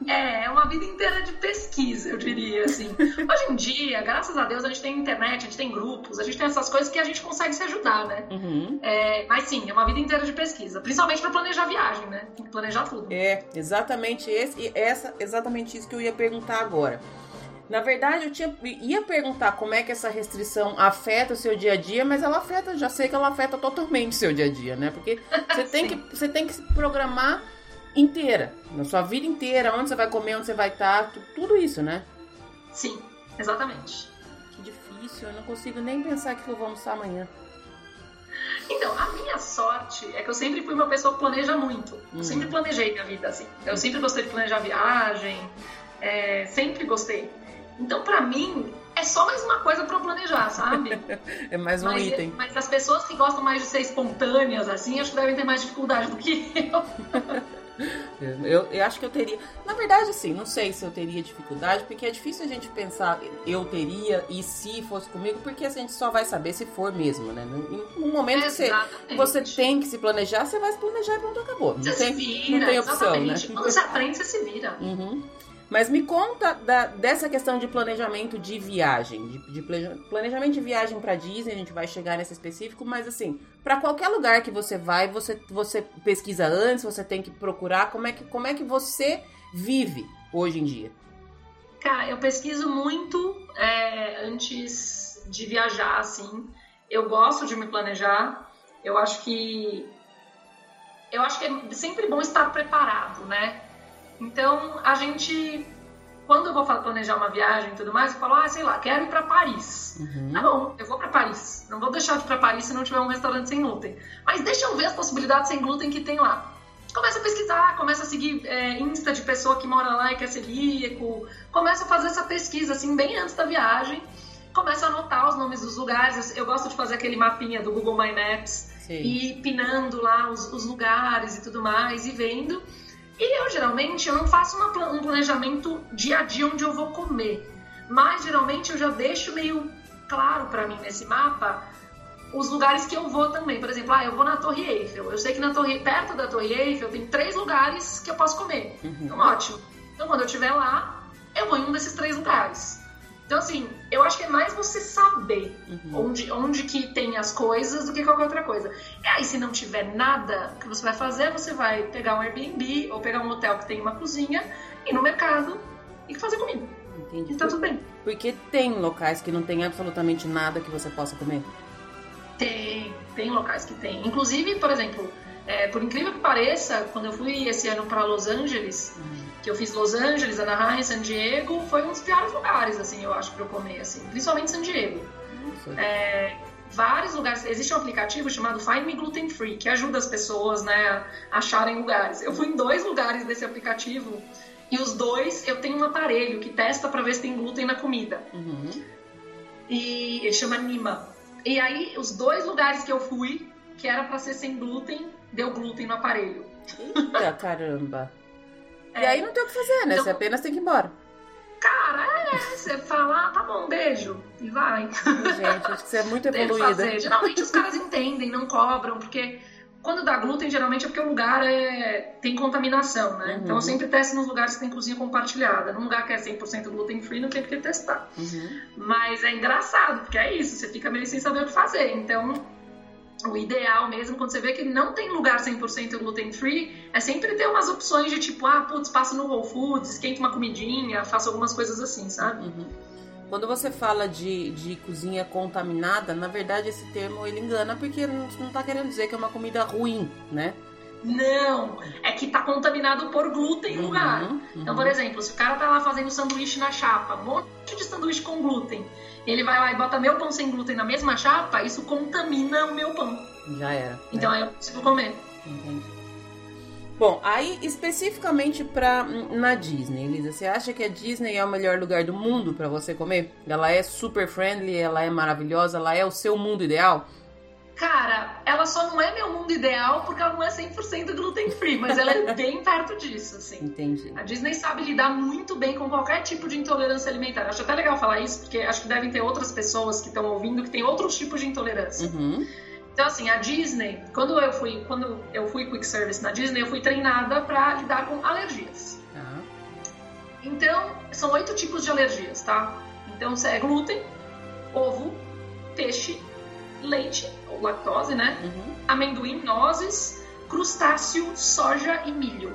B: É, é uma vida inteira de pesquisa, eu diria, assim. Hoje em dia, graças a Deus, a gente tem internet, a gente tem grupos, a gente tem essas coisas que a gente consegue se ajudar, né?
A: Uhum.
B: É, mas sim, é uma vida inteira de pesquisa. Principalmente para planejar viagem, né? Tem que planejar tudo.
A: É, exatamente esse, e essa, exatamente isso que eu ia perguntar agora. Na verdade, eu tinha, ia perguntar como é que essa restrição afeta o seu dia a dia, mas ela afeta, já sei que ela afeta totalmente o seu dia a dia, né? Porque você (laughs) tem que, você tem que se programar inteira, na sua vida inteira, onde você vai comer, onde você vai estar, tu- tudo isso, né?
B: Sim, exatamente.
A: Que difícil, eu não consigo nem pensar que eu vou almoçar amanhã.
B: Então, a minha sorte é que eu sempre fui uma pessoa que planeja muito. Eu
A: Hum.
B: sempre planejei minha vida assim. Eu sempre gostei de planejar viagem, é, sempre gostei. Então, pra mim, é só mais uma coisa pra eu planejar, sabe? (laughs)
A: É mais um
B: mas,
A: item.
B: mas as pessoas que gostam mais de ser espontâneas, assim, acho que devem ter mais dificuldade do que eu. (laughs)
A: Eu, eu acho que eu teria. Na verdade, assim, não sei se eu teria dificuldade, porque é difícil a gente pensar eu teria e se fosse comigo, porque a gente só vai saber se for mesmo, né? Em um momento que você, você tem que se planejar, você vai se planejar e pronto, acabou. Não
B: Você
A: tem,
B: se vira,
A: não tem opção, né?
B: exatamente. Quando você aprende, você se vira.
A: Uhum. Mas me conta da- dessa questão de planejamento de viagem, de, de planeja- planejamento de viagem pra Disney, a gente vai chegar nesse específico, mas assim, pra qualquer lugar que você vai, você, você pesquisa antes, você tem que procurar, como é que, como é que você vive hoje em dia?
B: Cara, eu pesquiso muito é, antes de viajar, assim. Eu gosto de me planejar. Eu acho que eu acho que é sempre bom estar preparado, né? Então, a gente quando eu vou planejar uma viagem e tudo mais, eu falo, ah, sei lá, quero ir pra Paris.
A: Uhum.
B: Tá bom, eu vou pra Paris. Não vou deixar de ir pra Paris se não tiver um restaurante sem glúten. Mas deixa eu ver as possibilidades sem glúten que tem lá. Começa a pesquisar, começa a seguir é, Insta de pessoa que mora lá e quer celíaco. Começa a fazer essa pesquisa, assim, bem antes da viagem. Começa a anotar os nomes dos lugares. Eu gosto de fazer aquele mapinha do Google My Maps
A: Sim.
B: e ir pinando lá os, os lugares e tudo mais e vendo. E eu geralmente eu não faço uma um planejamento dia a dia onde eu vou comer, mas geralmente eu já deixo meio claro pra mim nesse mapa os lugares que eu vou também. Por exemplo, ah, eu vou na Torre Eiffel. Eu sei que na Torre perto da Torre Eiffel tem três lugares que eu posso comer.
A: Uhum.
B: Então ótimo. Então quando eu estiver lá, eu vou em um desses três lugares. Então assim, eu acho que é mais você saber
A: Uhum.
B: onde, onde que tem as coisas do que qualquer outra coisa. E aí, se não tiver nada, o que você vai fazer? Você vai pegar um Airbnb ou pegar um hotel que tem uma cozinha, ir no mercado e fazer comida.
A: Entendi.
B: E tá tudo bem.
A: Porque tem locais que não tem absolutamente nada que você possa comer.
B: Tem, tem locais que tem. Inclusive, por exemplo, é, por incrível que pareça, quando eu fui esse ano para Los Angeles, que eu fiz Los Angeles, Anaheim, San Diego, foi um dos piores lugares, assim, eu acho, para eu comer, assim. Principalmente San Diego. É, vários lugares. Existe um aplicativo chamado Find Me Gluten Free que ajuda as pessoas né, a acharem lugares. Eu fui em dois lugares desse aplicativo e os dois eu tenho um aparelho que testa para ver se tem glúten na comida.
A: Uhum.
B: E ele chama Nima. E aí, os dois lugares que eu fui, que era para ser sem glúten, deu glúten no aparelho.
A: Eita (laughs) caramba. E
B: É.
A: aí não tem o que fazer, né?
B: Então-
A: Você apenas tem que ir embora.
B: Cara, é, você fala, ah, tá bom, beijo, e vai.
A: Gente, acho que você é muito (laughs) evoluída.
B: fazer. Geralmente os caras entendem, não cobram, porque quando dá glúten, geralmente é porque o lugar é... tem contaminação, né?
A: Uhum.
B: Então eu sempre testo nos lugares que tem cozinha compartilhada. Num lugar que é 100% gluten free, não tem por que testar.
A: Uhum.
B: Mas é engraçado, porque é isso, você fica meio sem saber o que fazer. Então, o ideal mesmo, quando você vê que não tem lugar 100% gluten free, é sempre ter umas opções de tipo, ah, putz, passa no Whole Foods, esquenta uma comidinha, faça algumas coisas assim, sabe?
A: Uhum. Quando você fala de, de cozinha contaminada, na verdade esse termo ele engana porque não, não tá querendo dizer que é uma comida ruim, né?
B: Não, é que tá contaminado por glúten no lugar.
A: Uhum,
B: Então,
A: uhum.
B: por exemplo, se o cara tá lá fazendo sanduíche na chapa, um monte de sanduíche com glúten, ele vai lá e bota meu pão sem glúten na mesma chapa, isso contamina o meu pão.
A: Já era.
B: Então
A: né?
B: aí eu consigo comer.
A: Entendi. Bom, aí especificamente pra, na Disney, Elisa, você acha que a Disney é o melhor lugar do mundo pra você comer? Ela é super friendly, ela é maravilhosa, ela é o seu mundo ideal?
B: Cara, ela só não é meu mundo ideal porque ela não é 100% gluten free, mas ela é (laughs) bem perto disso, assim.
A: Entendi.
B: A Disney sabe lidar muito bem com qualquer tipo de intolerância alimentar. Acho até legal falar isso, porque acho que devem ter outras pessoas que estão ouvindo que têm outros tipos de intolerância.
A: Uhum.
B: Então, assim, a Disney, quando eu fui, quando eu fui quick service na Disney, eu fui treinada para lidar com alergias.
A: Tá.
B: Então, são oito tipos de alergias, tá? Então, é glúten, ovo, peixe, leite, ou lactose, né?
A: Uhum.
B: Amendoim, nozes, crustáceo, soja e milho.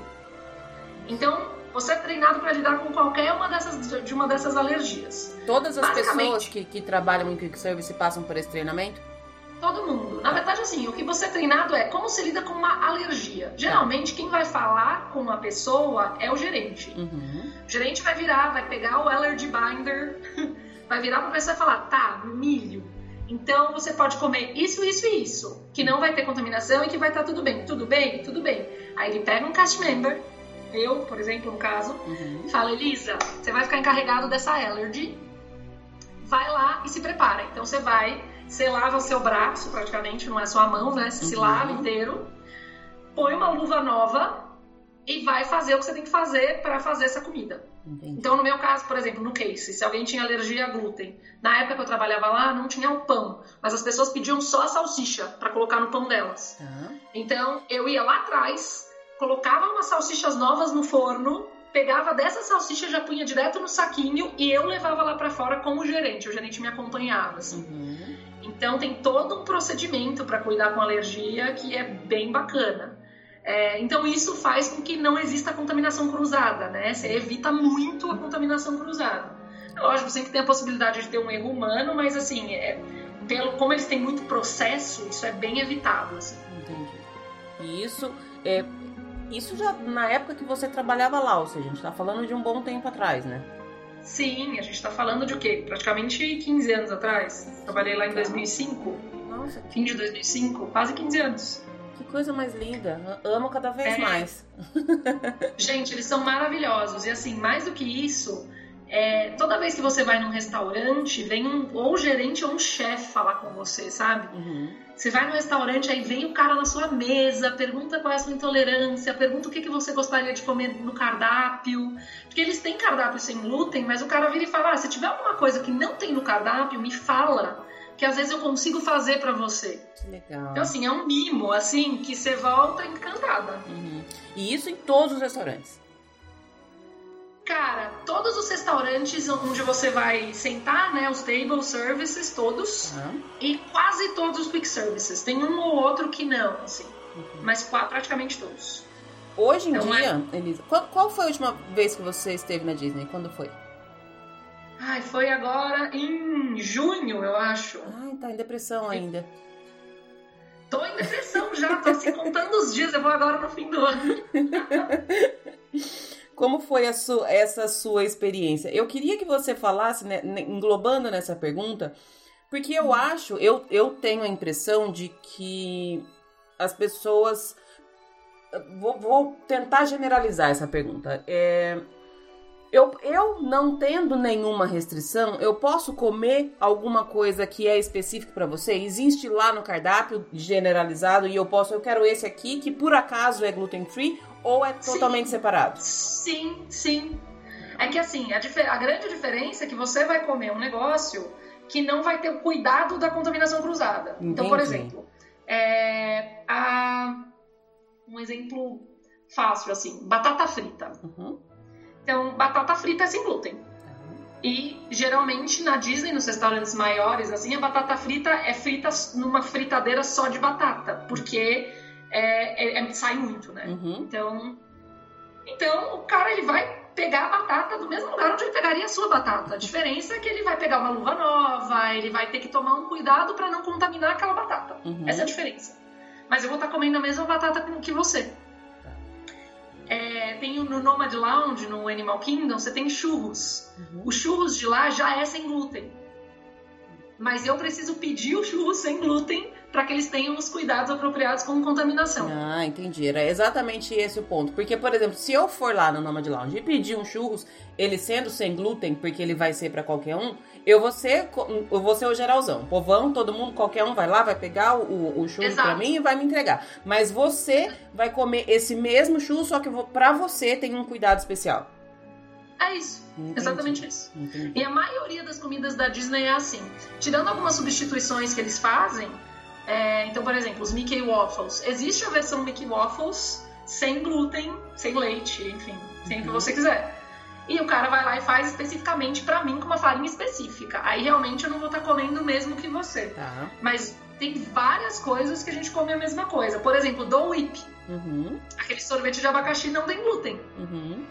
B: Então, você é treinado para lidar com qualquer uma dessas, de uma dessas alergias.
A: Todas as pessoas que, que trabalham em quick service passam por esse treinamento?
B: Todo mundo. Na verdade, assim, o que você é treinado é como se lida com uma alergia. Geralmente, quem vai falar com uma pessoa é o gerente.
A: Uhum.
B: O gerente vai virar, vai pegar o allergy binder, (laughs) vai virar pra pessoa e falar, tá, milho. Então você pode comer isso, isso e isso, que não vai ter contaminação e que vai estar tudo bem. Tudo bem? Tudo bem. Aí ele pega um cast member, eu, por exemplo, no caso, uhum. fala, Elisa, você vai ficar encarregado dessa allergy, vai lá e se prepara. Então você vai, você lava o seu braço praticamente, não é só a mão, né? Você uhum. se lava inteiro, põe uma luva nova e vai fazer o que você tem que fazer para fazer essa comida. Entendi. Então, no meu caso, por exemplo, no case, se alguém tinha alergia a glúten, na época que eu trabalhava lá, não tinha o pão, mas as pessoas pediam só a salsicha para colocar no pão delas. Uhum. Então, eu ia lá atrás, colocava umas salsichas novas no forno, pegava dessa salsicha, já punha direto no saquinho e eu levava lá para fora como gerente. O gerente me acompanhava, assim. Uhum. Então, tem todo um procedimento para cuidar com alergia que é bem bacana. É, então isso faz com que não exista contaminação cruzada, né? Você evita muito a contaminação cruzada. É lógico, sempre tem a possibilidade de ter um erro humano, mas assim, é, pelo, como eles têm muito processo, isso é bem evitado. Assim.
A: Entendi. E isso é, isso já na época que você trabalhava lá, ou seja, a gente está falando de um bom tempo atrás, né?
B: Sim, a gente está falando de o quê? Praticamente 15 anos atrás. Trabalhei lá em 2005. Nossa. Fim de 2005, quase 15 anos.
A: Que coisa mais linda. Amo cada vez é. mais. (laughs)
B: Gente, eles são maravilhosos. E assim, mais do que isso, é, toda vez que você vai num restaurante, vem um, ou um gerente ou um chefe falar com você, sabe? Uhum. Você vai no restaurante, aí vem o cara na sua mesa, pergunta qual é a sua intolerância, pergunta o que, que você gostaria de comer no cardápio. Porque eles têm cardápio sem glúten, mas o cara vira e fala: ah, se tiver alguma coisa que não tem no cardápio, me fala que às vezes eu consigo fazer para você.
A: Legal.
B: Então, assim, é um mimo, assim, que você volta encantada.
A: Uhum. E isso em todos os restaurantes?
B: Cara, todos os restaurantes onde você vai sentar, né, os table services, todos, uhum. e quase todos os quick services. Tem um ou outro que não, assim, uhum. mas praticamente todos.
A: Hoje em então, dia, é... Elisa, qual, qual foi a última vez que você esteve na Disney? Quando foi?
B: Ai, foi agora em junho, eu acho.
A: Ai, tá em depressão ainda.
B: Tô em depressão já, tô assim contando os dias, eu vou agora no fim do ano. (laughs)
A: Como foi essa sua experiência? Eu queria que você falasse, né, englobando nessa pergunta, porque eu acho, eu, eu tenho a impressão de que as pessoas. Vou, vou tentar generalizar essa pergunta. É, eu, eu não tendo nenhuma restrição, eu posso comer alguma coisa que é específica para você? Existe lá no cardápio generalizado e eu posso, eu quero esse aqui que por acaso é gluten free ou é totalmente
B: sim,
A: separado?
B: Sim, sim. É que assim, a, a grande diferença é que você vai comer um negócio que não vai ter o cuidado da contaminação cruzada. Entendi. Então, por exemplo, é, a, um exemplo fácil assim, batata frita. Uhum então, batata frita é sem glúten. E geralmente na Disney, nos restaurantes maiores, assim, a batata frita é frita numa fritadeira só de batata, porque é, é, é, sai muito, né? Uhum. Então, então o cara ele vai pegar a batata do mesmo lugar onde ele pegaria a sua batata. A diferença é que ele vai pegar uma luva nova, ele vai ter que tomar um cuidado para não contaminar aquela batata. Uhum. Essa é a diferença. Mas eu vou estar comendo a mesma batata que você. É, tem no Nomad Lounge, no Animal Kingdom, você tem churros. Uhum. Os churros de lá já é sem glúten. Mas eu preciso pedir o churro sem glúten para que eles tenham os cuidados apropriados com contaminação.
A: Ah, entendi. Era exatamente esse o ponto. Porque, por exemplo, se eu for lá no Nomad Lounge e pedir um churros, ele sendo sem glúten, porque ele vai ser para qualquer um, eu vou ser, eu vou ser o geralzão. Povão, todo mundo, qualquer um vai lá, vai pegar o, o churro para mim e vai me entregar. Mas você vai comer esse mesmo churro, só que para você tem um cuidado especial.
B: É isso. Entendi. Exatamente isso. Entendi. E a maioria das comidas da Disney é assim. Tirando algumas substituições que eles fazem, é, então, por exemplo, os Mickey Waffles. Existe a versão Mickey Waffles sem glúten, sem leite, enfim, sem o que uhum. você quiser. E o cara vai lá e faz especificamente para mim com uma farinha específica. Aí realmente eu não vou estar tá comendo o mesmo que você. Tá. Mas tem várias coisas que a gente come a mesma coisa. Por exemplo, do Whip. Uhum. Aquele sorvete de abacaxi não tem glúten. Uhum.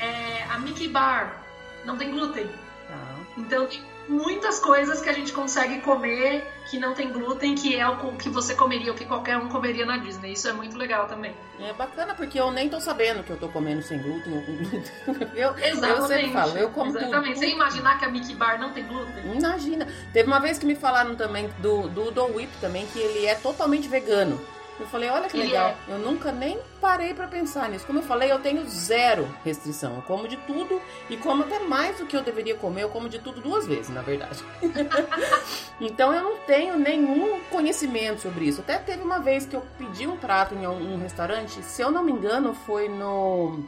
B: É, a Mickey Bar não tem glúten. Ah. Então tem muitas coisas que a gente consegue comer que não tem glúten, que é o que você comeria, o que qualquer um comeria na Disney. Isso é muito legal também.
A: É bacana, porque eu nem tô sabendo que eu tô comendo sem glúten ou com glúten. (laughs)
B: Eu, Exatamente. eu sempre falo, eu como Exatamente. Tudo. Sem imaginar que a Mickey Bar não tem glúten?
A: Imagina. Teve uma vez que me falaram também do, do Do Whip também, que ele é totalmente vegano. Eu falei, olha que legal. É. Eu nunca nem parei para pensar nisso. Como eu falei, eu tenho zero restrição. Eu como de tudo e como até mais do que eu deveria comer. Eu como de tudo duas vezes, na verdade. (laughs) então eu não tenho nenhum conhecimento sobre isso. Até teve uma vez que eu pedi um prato em um restaurante, se eu não me engano, foi no,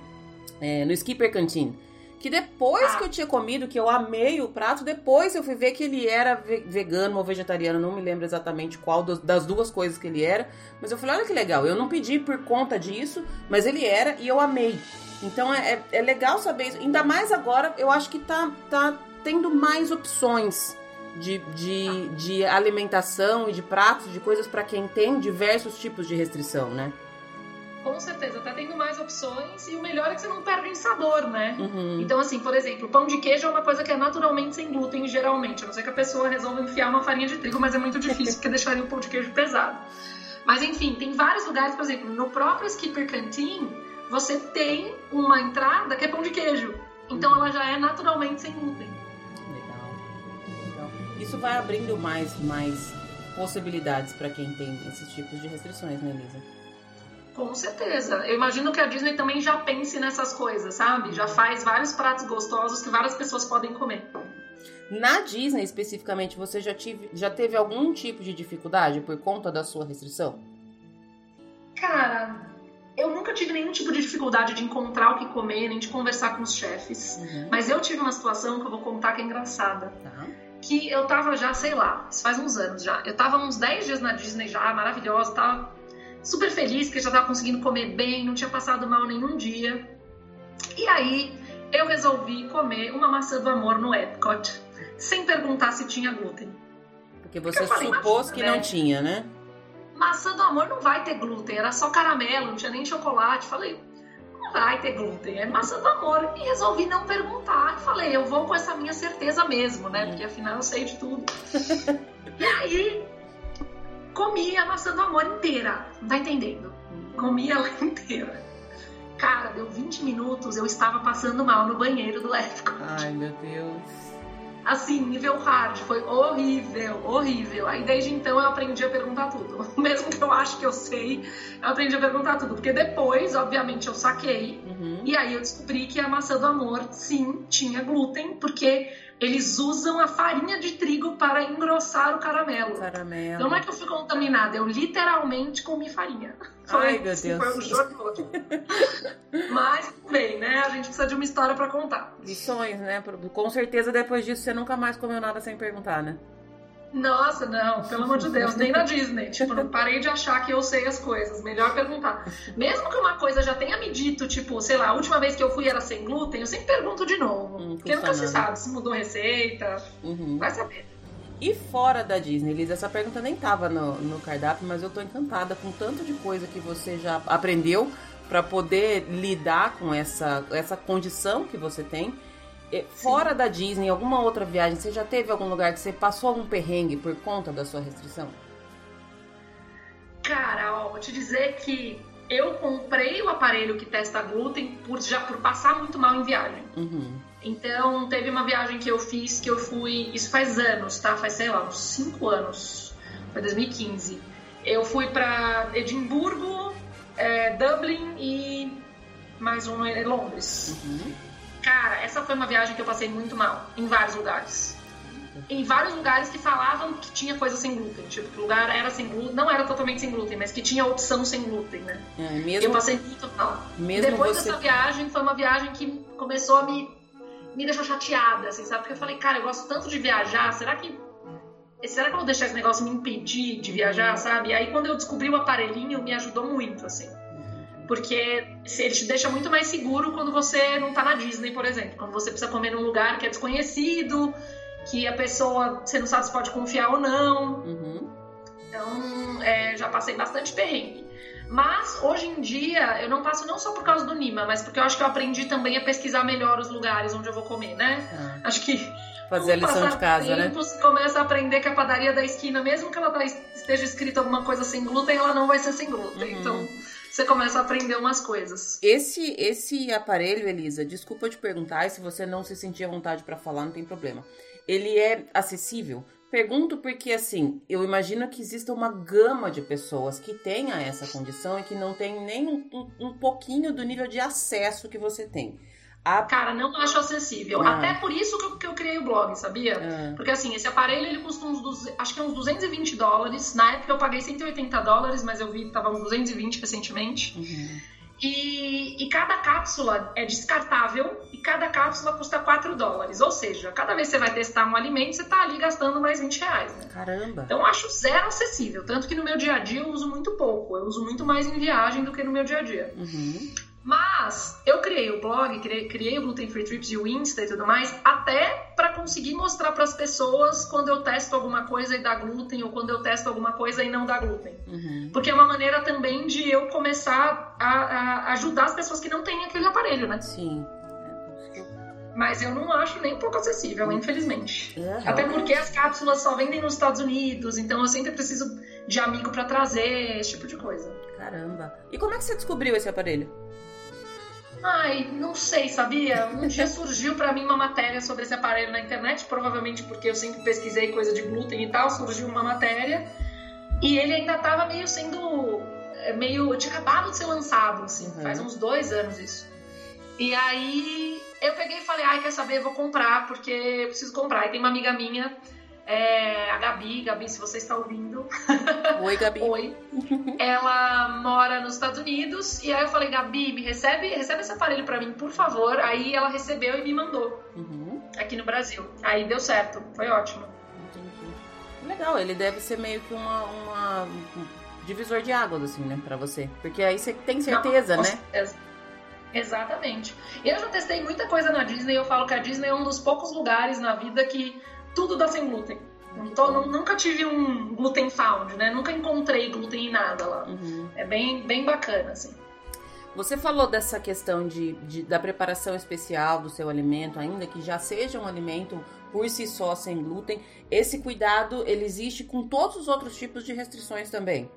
A: é, no Skipper Canteen. Que depois ah. que eu tinha comido, que eu amei o prato, depois eu fui ver que ele era vegano ou vegetariano, não me lembro exatamente qual das duas coisas que ele era. Mas eu falei, olha que legal, eu não pedi por conta disso, mas ele era e eu amei. Então é, é, é legal saber isso. Ainda mais agora, eu acho que tá, tá tendo mais opções de, de, de alimentação e de pratos, de coisas para quem tem diversos tipos de restrição, né?
B: Com certeza, tá tendo mais opções e o melhor é que você não perde em sabor, né? Uhum. Então, assim, por exemplo, pão de queijo é uma coisa que é naturalmente sem glúten, geralmente. A não ser que a pessoa resolva enfiar uma farinha de trigo, mas é muito difícil (laughs) porque deixaria o pão de queijo pesado. Mas, enfim, tem vários lugares, por exemplo, no próprio Skipper Canteen, você tem uma entrada que é pão de queijo. Então, ela já é naturalmente sem glúten.
A: Legal. Legal. Isso vai abrindo mais, mais possibilidades para quem tem esses tipos de restrições, né, Elisa?
B: Com certeza. Eu imagino que a Disney também já pense nessas coisas, sabe? Já faz vários pratos gostosos que várias pessoas podem comer.
A: Na Disney, especificamente, você já, tive, já teve algum tipo de dificuldade por conta da sua restrição?
B: Cara, eu nunca tive nenhum tipo de dificuldade de encontrar o que comer, nem de conversar com os chefes. Uhum. Mas eu tive uma situação que eu vou contar que é engraçada. Tá. Que eu tava já, sei lá, isso faz uns anos já. Eu tava uns 10 dias na Disney já, maravilhosa, tava super feliz que já estava conseguindo comer bem, não tinha passado mal nenhum dia. E aí eu resolvi comer uma maçã do amor no Epcot, sem perguntar se tinha glúten.
A: Porque você Porque supôs que né? não tinha, né?
B: Maçã do amor não vai ter glúten, era só caramelo, não tinha nem chocolate. Falei, não vai ter glúten, é maçã do amor. E resolvi não perguntar. Falei, eu vou com essa minha certeza mesmo, né? Hum. Porque afinal eu sei de tudo. (laughs) e aí comi a maçã do amor inteira. Não tá entendendo? Comi ela (laughs) inteira. Cara, deu 20 minutos, eu estava passando mal no banheiro do Epcot.
A: Ai, meu Deus.
B: Assim, nível hard, foi horrível, horrível. Aí desde então eu aprendi a perguntar tudo. (laughs) Mesmo que eu acho que eu sei, eu aprendi a perguntar tudo. Porque depois, obviamente, eu saquei. Uhum. E aí eu descobri que a maçã do amor, sim, tinha glúten, porque eles usam a farinha de trigo para engrossar o caramelo.
A: Caramelo.
B: Então não é que eu fui contaminada, eu literalmente comi farinha.
A: Foi, Ai, meu assim, Deus.
B: Foi um todo. Mas, bem, né? A gente precisa de uma história para contar.
A: Lições, né? Com certeza depois disso você nunca mais comeu nada sem perguntar, né?
B: Nossa, não, pelo amor de Deus, nem na (laughs) Disney. Tipo, parei de achar que eu sei as coisas. Melhor perguntar. Mesmo que uma coisa já tenha me dito, tipo, sei lá, a última vez que eu fui era sem glúten, eu sempre pergunto de novo. Hum, porque nunca se sabe se mudou receita. Uhum. Vai saber.
A: E fora da Disney, Liz, essa pergunta nem tava no, no cardápio, mas eu tô encantada com tanto de coisa que você já aprendeu para poder lidar com essa, essa condição que você tem Fora Sim. da Disney, alguma outra viagem, você já teve algum lugar que você passou algum perrengue por conta da sua restrição?
B: Cara, ó, vou te dizer que eu comprei o aparelho que testa glúten por já por passar muito mal em viagem. Uhum. Então, teve uma viagem que eu fiz que eu fui. Isso faz anos, tá? Faz, sei lá, uns 5 anos. Foi 2015. Eu fui para Edimburgo, é, Dublin e mais um em Londres. Uhum. Cara, essa foi uma viagem que eu passei muito mal, em vários lugares. Em vários lugares que falavam que tinha coisa sem glúten. Tipo, que o lugar era sem glúten, não era totalmente sem glúten, mas que tinha opção sem glúten, né? É, mesmo, eu passei muito mal. Mesmo Depois você... dessa viagem, foi uma viagem que começou a me, me deixar chateada, assim, sabe? Porque eu falei, cara, eu gosto tanto de viajar, será que será que eu vou deixar esse negócio me impedir de viajar, sabe? E aí quando eu descobri o aparelhinho, me ajudou muito, assim. Porque ele te deixa muito mais seguro quando você não tá na Disney, por exemplo. Quando você precisa comer num lugar que é desconhecido, que a pessoa, você não sabe se pode confiar ou não. Uhum. Então, é, já passei bastante perrengue. Mas, hoje em dia, eu não passo não só por causa do Nima, mas porque eu acho que eu aprendi também a pesquisar melhor os lugares onde eu vou comer, né? Ah. Acho que
A: Fazer a lição de casa,
B: tempo,
A: né?
B: Você começa a aprender que a padaria da esquina, mesmo que ela tá, esteja escrita alguma coisa sem glúten, ela não vai ser sem glúten. Uhum. Então você começa a aprender umas coisas.
A: Esse esse aparelho, Elisa, desculpa te perguntar, e se você não se sentir à vontade para falar, não tem problema. Ele é acessível? Pergunto porque, assim, eu imagino que exista uma gama de pessoas que tenha essa condição e que não tem nem um, um, um pouquinho do nível de acesso que você tem.
B: A... Cara, não acho acessível. Ah. Até por isso que eu, que eu, criei o blog, sabia? Ah. Porque assim, esse aparelho ele custa uns, acho que é uns 220 dólares. Na época eu paguei 180 dólares, mas eu vi que tava uns 220 recentemente. Uhum. E, e, cada cápsula é descartável e cada cápsula custa 4 dólares. Ou seja, cada vez que você vai testar um alimento, você está ali gastando mais 20 reais. Né?
A: Caramba!
B: Então eu acho zero acessível. Tanto que no meu dia a dia eu uso muito pouco. Eu uso muito mais em viagem do que no meu dia a dia. Uhum. Mas eu criei o blog, criei, criei o Gluten Free Trips e o Insta e tudo mais, até para conseguir mostrar para as pessoas quando eu testo alguma coisa e dá glúten ou quando eu testo alguma coisa e não dá glúten. Uhum. Porque é uma maneira também de eu começar a, a, ajudar as pessoas que não têm aquele aparelho, né?
A: Sim.
B: Mas eu não acho nem um pouco acessível, infelizmente. Uhum. Até porque as cápsulas só vendem nos Estados Unidos, então eu sempre preciso de amigo para trazer, esse tipo de coisa.
A: Caramba. E como é que você descobriu esse aparelho?
B: Ai, não sei, sabia? Um dia surgiu para mim uma matéria sobre esse aparelho na internet, provavelmente porque eu sempre pesquisei coisa de glúten e tal, surgiu uma matéria e ele ainda tava meio sendo é, meio tinha acabado de ser lançado, assim, uhum. faz uns dois anos isso. E aí eu peguei e falei, ai, quer saber, vou comprar porque eu preciso comprar. E tem uma amiga minha é, a Gabi, Gabi, se você está ouvindo. (laughs)
A: Oi, Gabi.
B: Oi. Ela mora nos Estados Unidos e aí eu falei, Gabi, me recebe, recebe esse aparelho para mim, por favor. Aí ela recebeu e me mandou uhum. aqui no Brasil. Aí deu certo, foi ótimo.
A: Entendi. Legal, ele deve ser meio que uma, uma um divisor de águas assim, né, para você, porque aí você tem certeza, Não, né?
B: Certeza. Exatamente. Eu já testei muita coisa na Disney. Eu falo que a Disney é um dos poucos lugares na vida que tudo dá sem glúten. Então, nunca tive um gluten found, né? Nunca encontrei glúten em nada lá. Uhum. É bem, bem bacana, assim.
A: Você falou dessa questão de, de, da preparação especial do seu alimento, ainda que já seja um alimento por si só sem glúten. Esse cuidado, ele existe com todos os outros tipos de restrições também?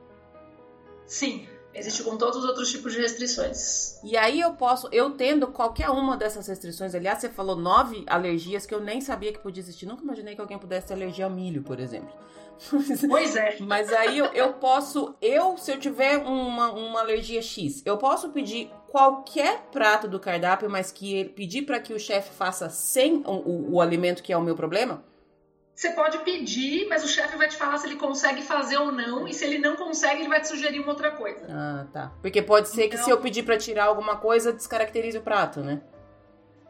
B: Sim, Existe com todos os outros tipos de restrições.
A: E aí eu posso, eu tendo qualquer uma dessas restrições, aliás, você falou nove alergias que eu nem sabia que podia existir. Nunca imaginei que alguém pudesse ter alergia ao milho, por exemplo. (laughs)
B: Pois é.
A: Mas aí eu, eu posso, eu, se eu tiver uma, uma alergia X, eu posso pedir qualquer prato do cardápio, mas que pedir para que o chefe faça sem o, o, o alimento que é o meu problema?
B: Você pode pedir, mas o chefe vai te falar se ele consegue fazer ou não, e se ele não consegue, ele vai te sugerir uma outra coisa.
A: Ah, tá. Porque pode ser então... que se eu pedir para tirar alguma coisa, descaracterize o prato, né?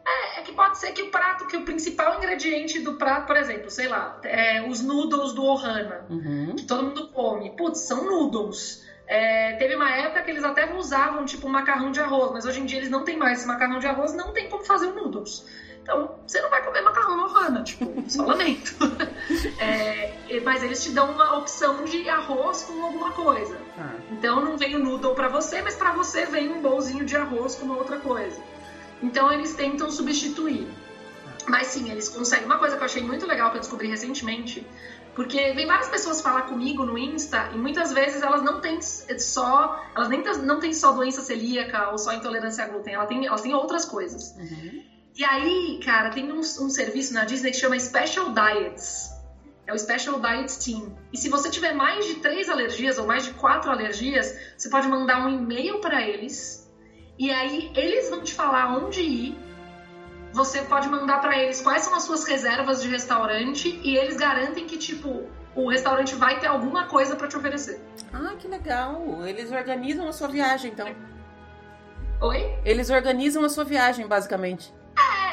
B: É, é que pode ser que o prato, que o principal ingrediente do prato, por exemplo, sei lá, é, os noodles do Ohana, uhum. que todo mundo come. Putz, são noodles. É, teve uma época que eles até usavam tipo um macarrão de arroz, mas hoje em dia eles não tem mais esse macarrão de arroz, não tem como fazer o noodles. Então, você não vai comer macarrão Ohana, tipo, só lamento. (laughs) é, mas eles te dão uma opção de arroz com alguma coisa. Ah. Então, não vem o noodle para você, mas para você vem um bolzinho de arroz com uma outra coisa. Então, eles tentam substituir. Ah. Mas sim, eles conseguem. Uma coisa que eu achei muito legal que eu descobri recentemente, porque vem várias pessoas falar comigo no Insta e muitas vezes elas não têm só, elas nem não têm só doença celíaca ou só intolerância a glúten, elas têm, elas têm outras coisas. Uhum. E aí, cara, tem um, um serviço na Disney que chama Special Diets. É o Special Diets Team. E se você tiver mais de três alergias ou mais de quatro alergias, você pode mandar um e-mail para eles. E aí eles vão te falar onde ir. Você pode mandar para eles quais são as suas reservas de restaurante e eles garantem que tipo o restaurante vai ter alguma coisa para te oferecer.
A: Ah, que legal! Eles organizam a sua viagem, então.
B: Oi?
A: Eles organizam a sua viagem, basicamente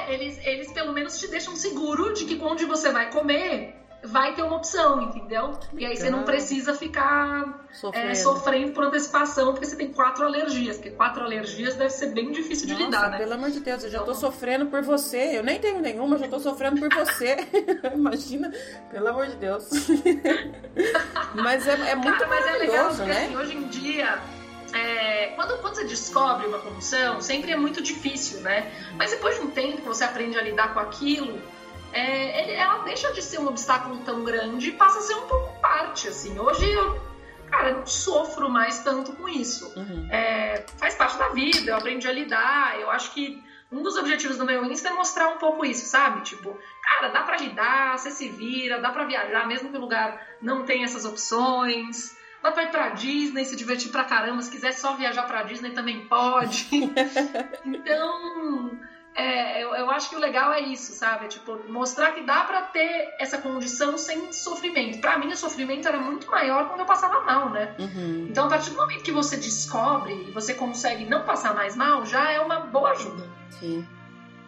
B: eles, eles pelo menos te deixam seguro de que onde você vai comer vai ter uma opção, entendeu? E aí você não precisa ficar é, sofrendo. É, sofrendo. por antecipação, porque você tem quatro alergias. Porque quatro alergias deve ser bem difícil de
A: Nossa,
B: lidar, né?
A: Pelo amor de Deus, eu já tô então sofrendo por você. Eu nem tenho nenhuma, já tô sofrendo por você. (laughs) Imagina, pelo amor de Deus. (laughs) mas é, é muito Cara, mas é legal,
B: né? assim, hoje em dia é, quando, quando você descobre uma condição, sempre é muito difícil, né? Mas depois de um tempo que você aprende a lidar com aquilo, é, ele, ela deixa de ser um obstáculo tão grande e passa a ser um pouco parte, assim. Hoje eu, cara, não sofro mais tanto com isso. Uhum. É, faz parte da vida, eu aprendi a lidar, eu acho que um dos objetivos do meu Insta é mostrar um pouco isso, sabe? Tipo, cara, dá pra lidar, você se vira, dá pra viajar, mesmo que o lugar não tenha essas opções. Dá pra ir pra Disney, se divertir pra caramba. Se quiser só viajar pra Disney também pode. (laughs) então, é, eu, eu, acho que o legal é isso, sabe? Tipo, mostrar que dá pra ter essa condição sem sofrimento. Pra mim, o sofrimento era muito maior quando eu passava mal, né? Uhum. Então, a partir do momento que você descobre e você consegue não passar mais mal, já é uma boa ajuda.
A: Sim.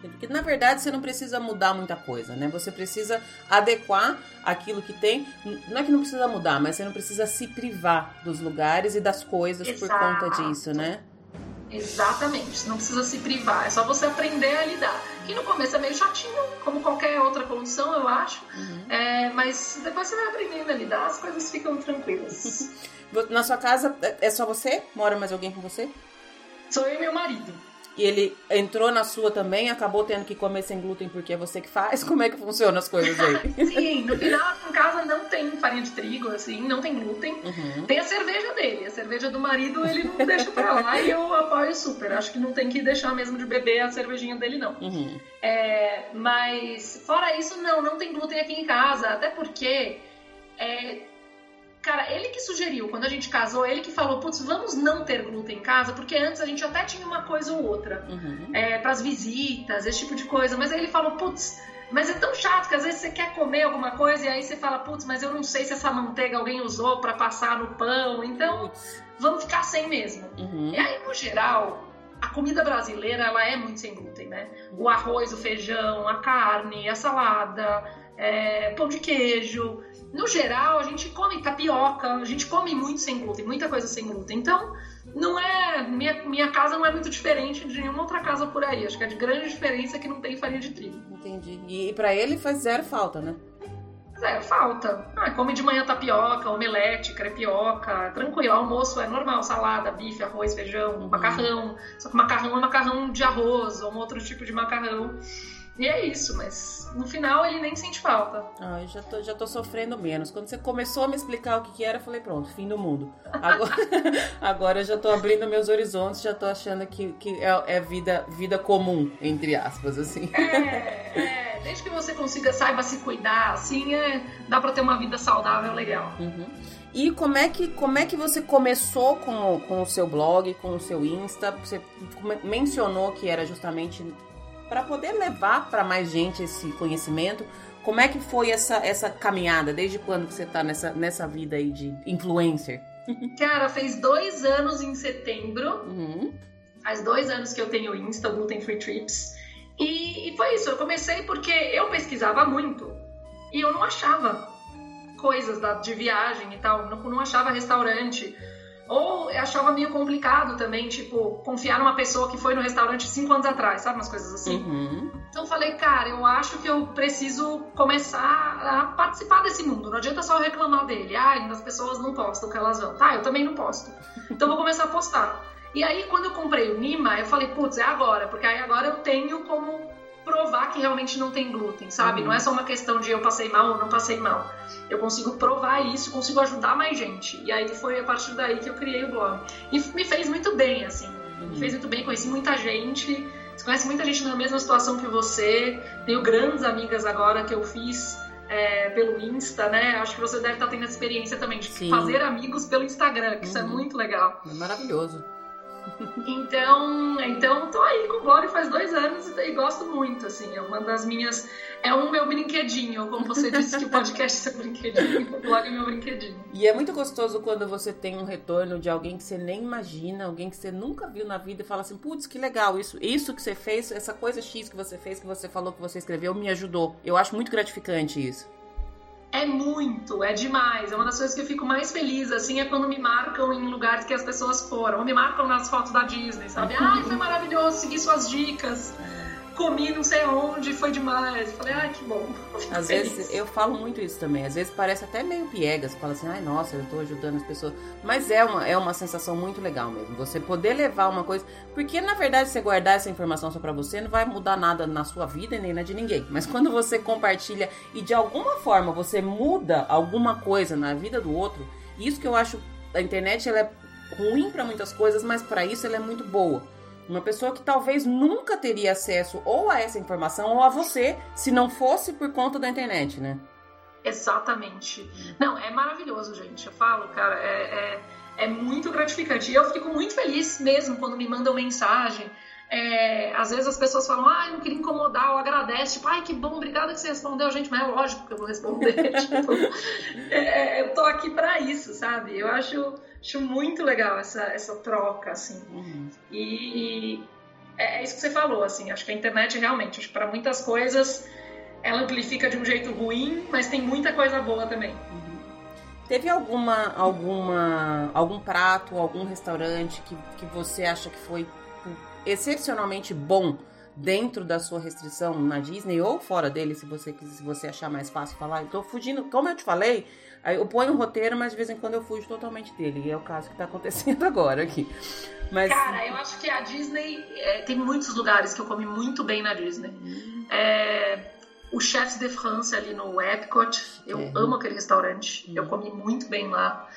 A: Porque na verdade você não precisa mudar muita coisa, né? Você precisa adequar aquilo que tem. Não é que não precisa mudar, mas você não precisa se privar dos lugares e das coisas Exato. por conta disso, né?
B: Exatamente, você não precisa se privar, é só você aprender a lidar. Que no começo é meio chatinho, como qualquer outra condição, eu acho, uhum. é, mas depois você vai aprendendo a lidar, as coisas ficam tranquilas. (laughs)
A: Na sua casa é só você? Mora mais alguém com você?
B: Sou eu e meu marido
A: e ele entrou na sua também, acabou tendo que comer sem glúten porque é você que faz? (laughs) Como é que funciona as coisas aí?
B: Sim, no final, em casa não tem farinha de trigo, assim, não tem glúten. Uhum. Tem a cerveja dele, a cerveja do marido ele não deixa pra lá e eu apoio super. Acho que não tem que deixar mesmo de beber a cervejinha dele, não. Uhum. É, mas, fora isso, não, não tem glúten aqui em casa, até porque. É, Cara, ele que sugeriu, quando a gente casou, ele que falou, putz, vamos não ter glúten em casa, porque antes a gente até tinha uma coisa ou outra. Uhum. É, pras visitas, esse tipo de coisa. Mas aí ele falou, putz, mas é tão chato que às vezes você quer comer alguma coisa e aí você fala, putz, mas eu não sei se essa manteiga alguém usou para passar no pão, então vamos ficar sem mesmo. Uhum. E aí, no geral, a comida brasileira, ela é muito sem glúten, né? O arroz, o feijão, a carne, a salada, é, pão de queijo. No geral, a gente come tapioca, a gente come muito sem glúten, muita coisa sem glúten. Então, não é. Minha, minha casa não é muito diferente de nenhuma outra casa por aí. Acho que a grande diferença é que não tem farinha de trigo.
A: Entendi. E, e para ele faz zero falta, né?
B: Zero falta. Ah, come de manhã tapioca, omelete, crepioca, tranquilo. Almoço é normal, salada, bife, arroz, feijão, uhum. macarrão. Só que macarrão é macarrão de arroz ou um outro tipo de macarrão. E é isso, mas no final ele nem sente falta.
A: Ah, eu já tô, já tô sofrendo menos. Quando você começou a me explicar o que, que era, eu falei, pronto, fim do mundo. Agora, (laughs) agora eu já tô abrindo meus horizontes, já tô achando que, que é, é vida, vida comum, entre aspas, assim.
B: É, é, desde que você consiga, saiba se cuidar, assim, é, dá pra ter uma vida saudável legal.
A: Uhum. E como é que, como é que você começou com, com o seu blog, com o seu Insta? Você mencionou que era justamente para poder levar para mais gente esse conhecimento. Como é que foi essa, essa caminhada? Desde quando você está nessa, nessa vida aí de influencer?
B: Cara, fez dois anos em setembro. Uhum. Faz dois anos que eu tenho Insta, Gluten Free Trips. E, e foi isso, eu comecei porque eu pesquisava muito e eu não achava coisas da, de viagem e tal, não, não achava restaurante ou eu achava meio complicado também, tipo, confiar numa pessoa que foi no restaurante cinco anos atrás, sabe? Umas coisas assim. Uhum. Então eu falei, cara, eu acho que eu preciso começar a participar desse mundo. Não adianta só reclamar dele. Ah, as pessoas não postam o que elas vão. Tá, eu também não posto. Então eu vou começar a postar. E aí, quando eu comprei o Nima, eu falei, putz, é agora, porque aí agora eu tenho como provar que realmente não tem glúten, sabe? Uhum. Não é só uma questão de eu passei mal ou não passei mal eu consigo provar isso, consigo ajudar mais gente. E aí foi a partir daí que eu criei o blog. E me fez muito bem, assim. Uhum. Me fez muito bem, conheci muita gente. Você conhece muita gente na mesma situação que você. Tenho grandes amigas agora que eu fiz é, pelo Insta, né? Acho que você deve estar tendo essa experiência também de Sim. fazer amigos pelo Instagram, que uhum. isso é uhum. muito legal.
A: É maravilhoso.
B: Então, então tô aí com o blog faz dois anos e gosto muito, assim, é uma das minhas, é um meu brinquedinho, como você disse que o podcast (laughs) é seu brinquedinho, o blog é meu brinquedinho.
A: E é muito gostoso quando você tem um retorno de alguém que você nem imagina, alguém que você nunca viu na vida e fala assim, putz, que legal, isso, isso que você fez, essa coisa X que você fez, que você falou, que você escreveu, me ajudou. Eu acho muito gratificante isso.
B: É muito, é demais. É uma das coisas que eu fico mais feliz, assim, é quando me marcam em lugares que as pessoas foram. Ou me marcam nas fotos da Disney, sabe? Ai, foi maravilhoso, segui suas dicas. Comi não sei onde, foi demais. Falei, ai, que bom.
A: Às vezes, eu falo muito isso também. Às vezes parece até meio piegas. Fala assim, ai, nossa, eu tô ajudando as pessoas. Mas é uma, é uma sensação muito legal mesmo. Você poder levar uma coisa. Porque, na verdade, você guardar essa informação só pra você não vai mudar nada na sua vida nem na de ninguém. Mas (laughs) quando você compartilha e de alguma forma você muda alguma coisa na vida do outro, isso que eu acho. A internet ela é ruim para muitas coisas, mas para isso ela é muito boa uma pessoa que talvez nunca teria acesso ou a essa informação ou a você se não fosse por conta da internet, né?
B: Exatamente. Não, é maravilhoso, gente. Eu falo, cara, é, é, é muito gratificante. E eu fico muito feliz mesmo quando me mandam mensagem. É, às vezes as pessoas falam, ah, eu não queria incomodar, ou agradece, tipo, ai, que bom, obrigada que você respondeu, gente, mas é lógico que eu vou responder. (laughs) tipo, é, eu tô aqui para isso, sabe? Eu acho Acho muito legal essa, essa troca, assim. Uhum. E, é, é isso que você falou, assim. Acho que a internet realmente, para muitas coisas, ela amplifica de um jeito ruim, mas tem muita coisa boa também. Uhum.
A: Teve alguma, alguma, algum prato, algum restaurante que, que você acha que foi excepcionalmente bom dentro da sua restrição na Disney ou fora dele, se você se você achar mais fácil falar? Eu tô fugindo, como eu te falei, Aí eu ponho um roteiro, mas de vez em quando eu fujo totalmente dele. E é o caso que tá acontecendo (laughs) agora aqui. Mas...
B: Cara, eu acho que a Disney. É, tem muitos lugares que eu comi muito bem na Disney. É, o Chefs de France ali no Epcot. Eu é. amo aquele restaurante. Eu comi muito bem lá.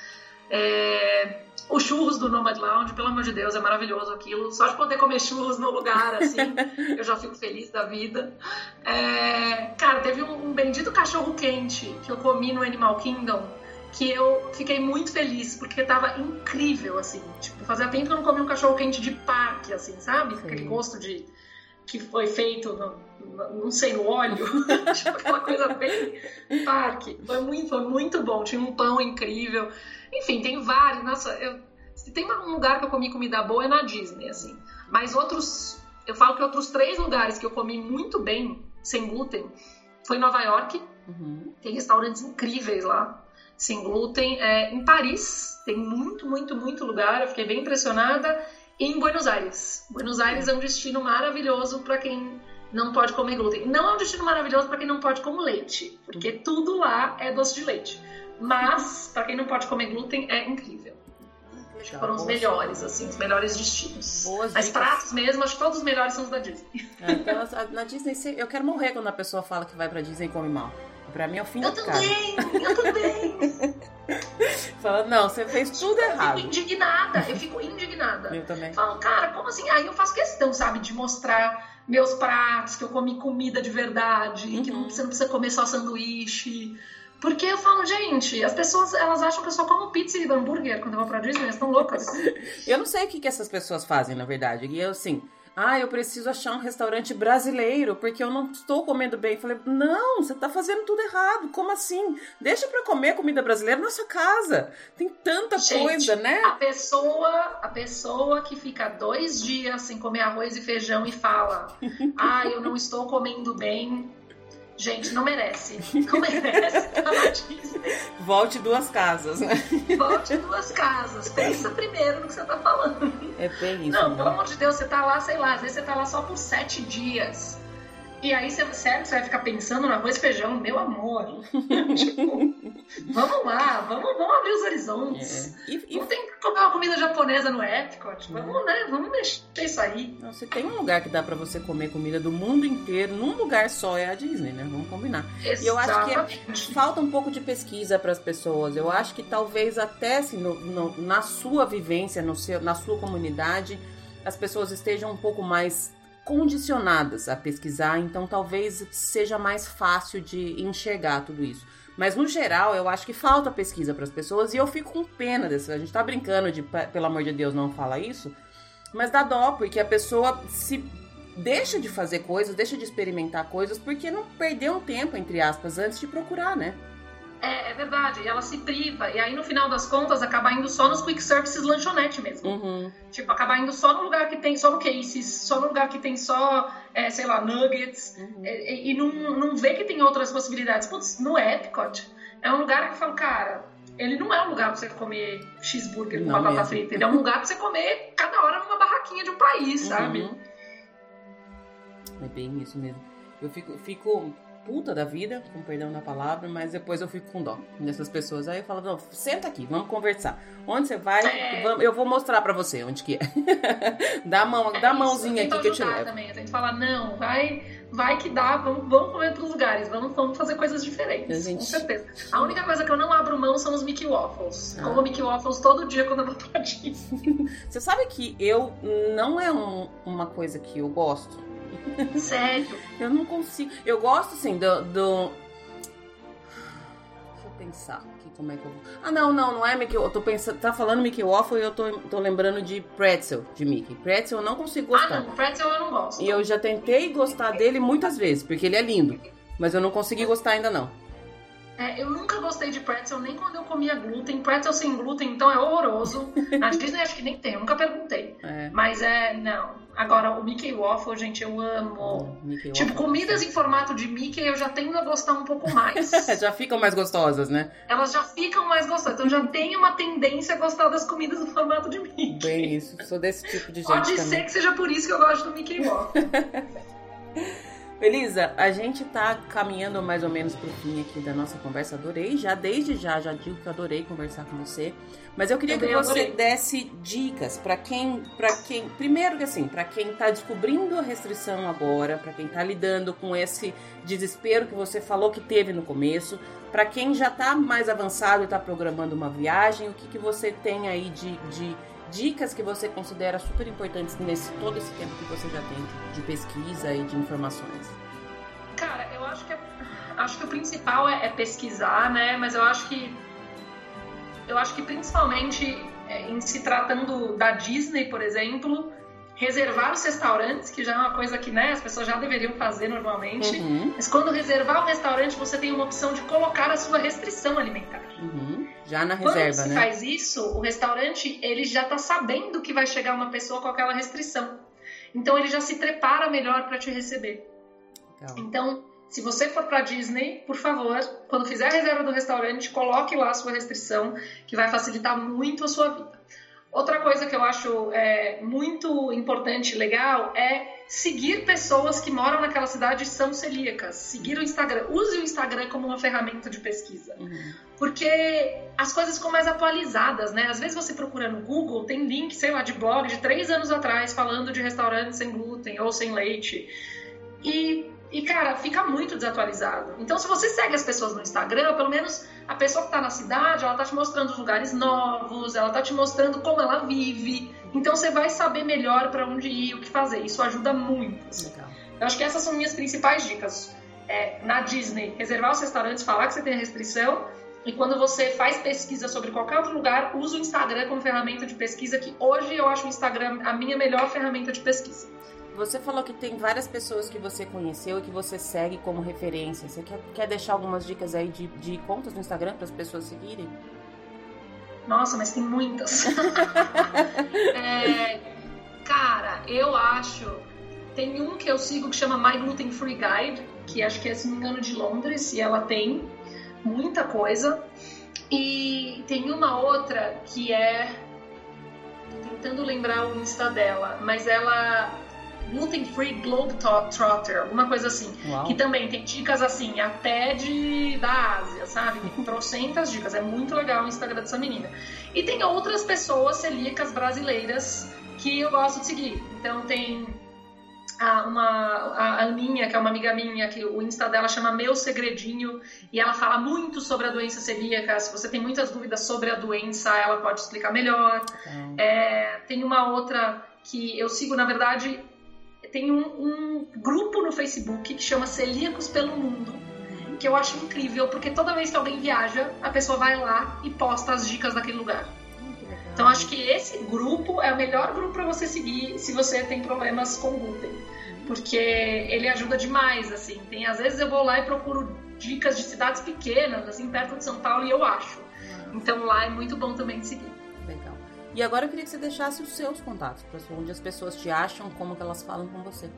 B: É, o churros do Nomad Lounge, pelo amor de Deus, é maravilhoso aquilo. Só de poder comer churros no lugar, assim, (laughs) eu já fico feliz da vida. É, cara, teve um, um bendito cachorro quente que eu comi no Animal Kingdom que eu fiquei muito feliz, porque tava incrível, assim. Tipo, fazia tempo que eu não comia um cachorro quente de parque, assim, sabe? Sim. Aquele gosto de que foi feito, no, não sei, no óleo, (laughs) tipo aquela coisa bem parque. Foi muito, foi muito bom. Tinha um pão incrível. Enfim, tem vários. Nossa, eu, se tem um lugar que eu comi comida boa é na Disney, assim. Mas outros, eu falo que outros três lugares que eu comi muito bem, sem glúten, foi em Nova York. Uhum. Tem restaurantes incríveis lá, sem glúten. É, em Paris, tem muito, muito, muito lugar. Eu fiquei bem impressionada. E em Buenos Aires. Buenos Aires é um destino maravilhoso para quem não pode comer glúten. Não é um destino maravilhoso para quem não pode comer leite, porque tudo lá é doce de leite. Mas, para quem não pode comer glúten, é incrível. Acho que foram os melhores, assim, os melhores destinos. Boas Mas dicas. pratos mesmo, acho que todos os melhores são os da Disney.
A: É, então, na Disney, eu quero morrer quando a pessoa fala que vai pra Disney e come mal. Pra mim é o fim
B: eu
A: da
B: também, Eu também, (laughs)
A: Fala, não, você fez tudo errado.
B: Eu fico indignada, eu fico indignada.
A: Eu também.
B: Falo, cara, como assim? Aí eu faço questão, sabe, de mostrar meus pratos, que eu comi comida de verdade, uhum. que não, você não precisa comer só sanduíche porque eu falo, gente, as pessoas elas acham que eu só como pizza e hambúrguer quando eu vou pra Disney, elas estão loucas. (laughs)
A: eu não sei o que, que essas pessoas fazem, na verdade. E eu, assim, ah, eu preciso achar um restaurante brasileiro porque eu não estou comendo bem. Eu falei, não, você está fazendo tudo errado. Como assim? Deixa para comer comida brasileira na sua casa. Tem tanta Gente, coisa, né?
B: A pessoa, a pessoa que fica dois dias sem comer arroz e feijão e fala, (laughs) ah, eu não estou comendo bem, Gente, não merece. Não (laughs) merece na Disney.
A: Volte duas casas, né?
B: Volte duas casas. Pensa primeiro no que você tá falando.
A: É bem isso.
B: Não, né? pelo amor de Deus, você tá lá, sei lá, às vezes você tá lá só por sete dias. E aí, você, sério, você vai ficar pensando no arroz e feijão, meu amor. (laughs) tipo, vamos lá, vamos, vamos abrir os horizontes. É. E, e... Não tem que comer uma comida japonesa no Epcot. Vamos, né? Vamos mexer isso aí.
A: Não, se tem um lugar que dá para você comer comida do mundo inteiro, num lugar só é a Disney, né? Vamos combinar.
B: Exatamente.
A: E eu acho que é, falta um pouco de pesquisa para as pessoas. Eu acho que talvez até assim, no, no, na sua vivência, no seu, na sua comunidade, as pessoas estejam um pouco mais condicionadas a pesquisar, então talvez seja mais fácil de enxergar tudo isso. Mas no geral, eu acho que falta pesquisa para as pessoas e eu fico com pena dessa. A gente tá brincando de, pelo amor de Deus, não fala isso, mas dá dó, porque a pessoa se deixa de fazer coisas, deixa de experimentar coisas, porque não perdeu um tempo, entre aspas, antes de procurar, né?
B: É, é, verdade, e ela se priva. E aí, no final das contas, acaba indo só nos quick services lanchonete mesmo.
A: Uhum.
B: Tipo, acaba indo só no lugar que tem só no cases, só no lugar que tem só, é, sei lá, nuggets. Uhum. E, e, não, não vê que tem outras possibilidades. Putz, no Epcot, é um lugar que fala, cara, ele não é um lugar pra você comer cheeseburger com batata frita. Ele é um lugar pra você comer cada hora numa barraquinha de um país, uhum. sabe?
A: É bem isso mesmo. Eu fico, fico puta da vida, com perdão da palavra, mas depois eu fico com dó dessas pessoas. Aí eu falo, não, senta aqui, vamos conversar. Onde você vai?
B: É.
A: Eu vou mostrar pra você onde que é. (laughs) dá a mão, dá a mãozinha aqui que eu te levo.
B: Também. Eu tento falar, não, vai, vai que dá, vamos, vamos comer outros lugares, vamos, vamos fazer coisas diferentes,
A: gente-
B: com certeza. A única coisa que eu não abro mão são os Mickey Waffles.
A: Ah.
B: Como Mickey Waffles todo dia quando eu vou pra Disney. (laughs)
A: Você sabe que eu não é um- uma coisa que eu gosto.
B: Sério. (laughs)
A: Eu não consigo. Eu gosto assim do. do... Deixa eu pensar aqui como é que eu vou. Ah, não, não, não é Mickey. Eu tô pensando. Tá falando Mickey Waffle e eu tô, tô lembrando de pretzel de Mickey. Pretzel eu não consigo
B: Ah,
A: gostar.
B: não, pretzel eu não gosto.
A: E eu já tentei gostar dele muitas vezes, porque ele é lindo. Mas eu não consegui gostar ainda não.
B: É, eu nunca gostei de pretzel, nem quando eu comia glúten. Pretzel sem glúten, então é horroroso. (laughs) Na Disney acho que nem tem, eu nunca perguntei.
A: É.
B: Mas é, não. Agora, o Mickey Waffle, gente, eu amo.
A: Mickey
B: Tipo,
A: Waffle.
B: comidas em formato de Mickey eu já tendo a gostar um pouco mais. (laughs)
A: já ficam mais gostosas, né?
B: Elas já ficam mais gostosas. Então já tem uma tendência a gostar das comidas no formato de Mickey.
A: Bem isso. Sou desse tipo de gente
B: Pode
A: também.
B: ser que seja por isso que eu gosto do Mickey Waffle. (laughs)
A: Elisa, a gente tá caminhando mais ou menos pro fim aqui da nossa conversa. Adorei, já desde já, já digo que adorei conversar com você. Mas eu queria que você
B: adorei.
A: desse dicas pra quem, para quem, primeiro que assim, para quem tá descobrindo a restrição agora, pra quem tá lidando com esse desespero que você falou que teve no começo, pra quem já tá mais avançado e tá programando uma viagem, o que, que você tem aí de, de dicas que você considera super importantes nesse todo esse tempo que você já tem de, pesquisa e de informações?
B: Cara, eu acho que, é- acho que o principal é, é pesquisar, né? Mas eu acho que eu acho que principalmente é, em se tratando da Disney, por exemplo, reservar os restaurantes, que já é uma coisa que né, as pessoas já deveriam fazer normalmente.
A: Uhum,
B: Mas quando reservar o restaurante, você tem uma opção de colocar a sua restrição alimentar.
A: Uhum. Já na
B: Quando
A: reserva,
B: se
A: né?
B: faz isso, o restaurante ele já está sabendo que vai chegar uma pessoa com aquela restrição. Então ele já se prepara melhor para te receber.
A: Legal.
B: Então, se você for para Disney, por favor, quando fizer a reserva do restaurante, coloque lá a sua restrição, que vai facilitar muito a sua vida. Outra coisa que eu acho é, muito importante e legal é seguir pessoas que moram naquela cidade e são celíacas. Seguir o Instagram. Use o Instagram como uma ferramenta de pesquisa.
A: Uhum.
B: Porque as coisas ficam mais atualizadas, né? Às vezes você procura no Google, tem link, sei lá, de blog de três anos atrás falando de restaurantes sem glúten ou sem leite. E, e, cara, fica muito desatualizado. Então, se você segue as pessoas no Instagram, pelo menos a pessoa que tá na cidade, ela tá te mostrando os lugares novos, ela tá te mostrando como ela vive. Então, você vai saber melhor para onde ir, o que fazer. Isso ajuda muito. assim.
A: Legal.
B: Eu acho que essas são minhas principais dicas. É, na Disney, reservar os restaurantes, falar que você tem restrição. E quando você faz pesquisa sobre qualquer outro lugar, usa o Instagram como ferramenta de pesquisa, que hoje eu acho o Instagram a minha melhor ferramenta de pesquisa.
A: Você falou que tem várias pessoas que você conheceu e que você segue como referência. Você quer, quer deixar algumas dicas aí de, de contas no Instagram para as pessoas seguirem?
B: Nossa, mas tem muitas. (laughs) É, cara, eu acho. Tem um que eu sigo que chama My Gluten Free Guide, que acho que é, se não me engano, de Londres, e ela tem muita coisa. E tem uma outra que é. tô tentando lembrar o Insta dela, mas ela. Gluten Free Globetrotter, alguma coisa assim.
A: Uau.
B: Que também tem dicas assim, até de da Ásia, sabe? (laughs) Tem trocentas dicas. É muito legal o Instagram dessa menina. E tem outras pessoas celíacas brasileiras que eu gosto de seguir. Então tem a, uma, a Aninha, que é uma amiga minha, que o Insta dela chama Meu Segredinho, e ela fala muito sobre a doença celíaca. Se você tem muitas dúvidas sobre a doença, ela pode explicar melhor.
A: Então,
B: É, tem uma outra que eu sigo, na verdade, tem um, um grupo no Facebook que chama Celíacos pelo Mundo, que eu acho incrível, porque toda vez que alguém viaja, a pessoa vai lá e posta as dicas daquele lugar. Então acho que esse grupo é o melhor grupo para você seguir se você tem problemas com glúten, porque ele ajuda demais, assim. Tem às vezes eu vou lá e procuro dicas de cidades pequenas, assim, perto de São Paulo e eu acho. Então lá é muito bom também de seguir.
A: E agora eu queria que você deixasse os seus contatos, onde as pessoas te acham, como que elas falam com você.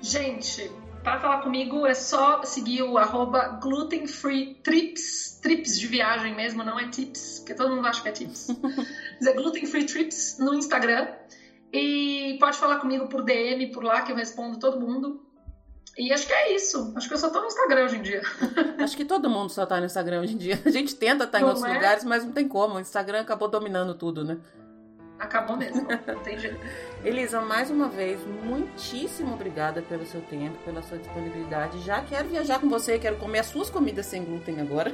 B: Gente, para falar comigo é só seguir o arroba glutenfreetrips, trips de viagem mesmo, não é tips, porque todo mundo acha que é tips. (laughs) Mas é glutenfreetrips no Instagram. E pode falar comigo por DM, por lá, que eu respondo todo mundo. E acho que é isso. Acho que eu só tô no Instagram hoje em dia. (laughs)
A: Acho que todo mundo só tá no Instagram hoje em dia. A gente tenta estar tá em outros é? lugares, mas não tem como. O Instagram acabou dominando tudo, né?
B: Acabou mesmo. Não tem jeito. (laughs)
A: Elisa, mais uma vez, muitíssimo obrigada pelo seu tempo, pela sua disponibilidade. Já quero viajar com você, quero comer as suas comidas sem glúten agora.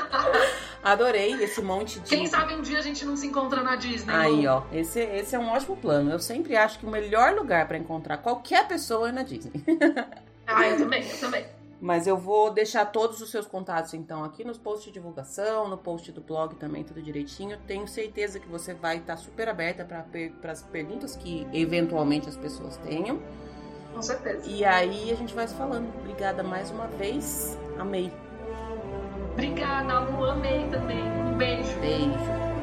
A: (laughs) Adorei esse monte de.
B: Quem sabe um dia a gente não se encontra na Disney.
A: Aí, ó, esse, esse é um ótimo plano. Eu sempre acho que o melhor lugar para encontrar qualquer pessoa é na Disney.
B: ah, eu também, eu também.
A: Mas eu vou deixar todos os seus contatos, então, aqui nos posts de divulgação, no post do blog também, tudo direitinho. Tenho certeza que você vai estar super aberta para as perguntas que eventualmente as pessoas tenham.
B: Com certeza.
A: E aí a gente vai se falando. Obrigada mais uma vez. Amei.
B: Obrigada, Lu. Amei também. Um beijo.
A: Beijo.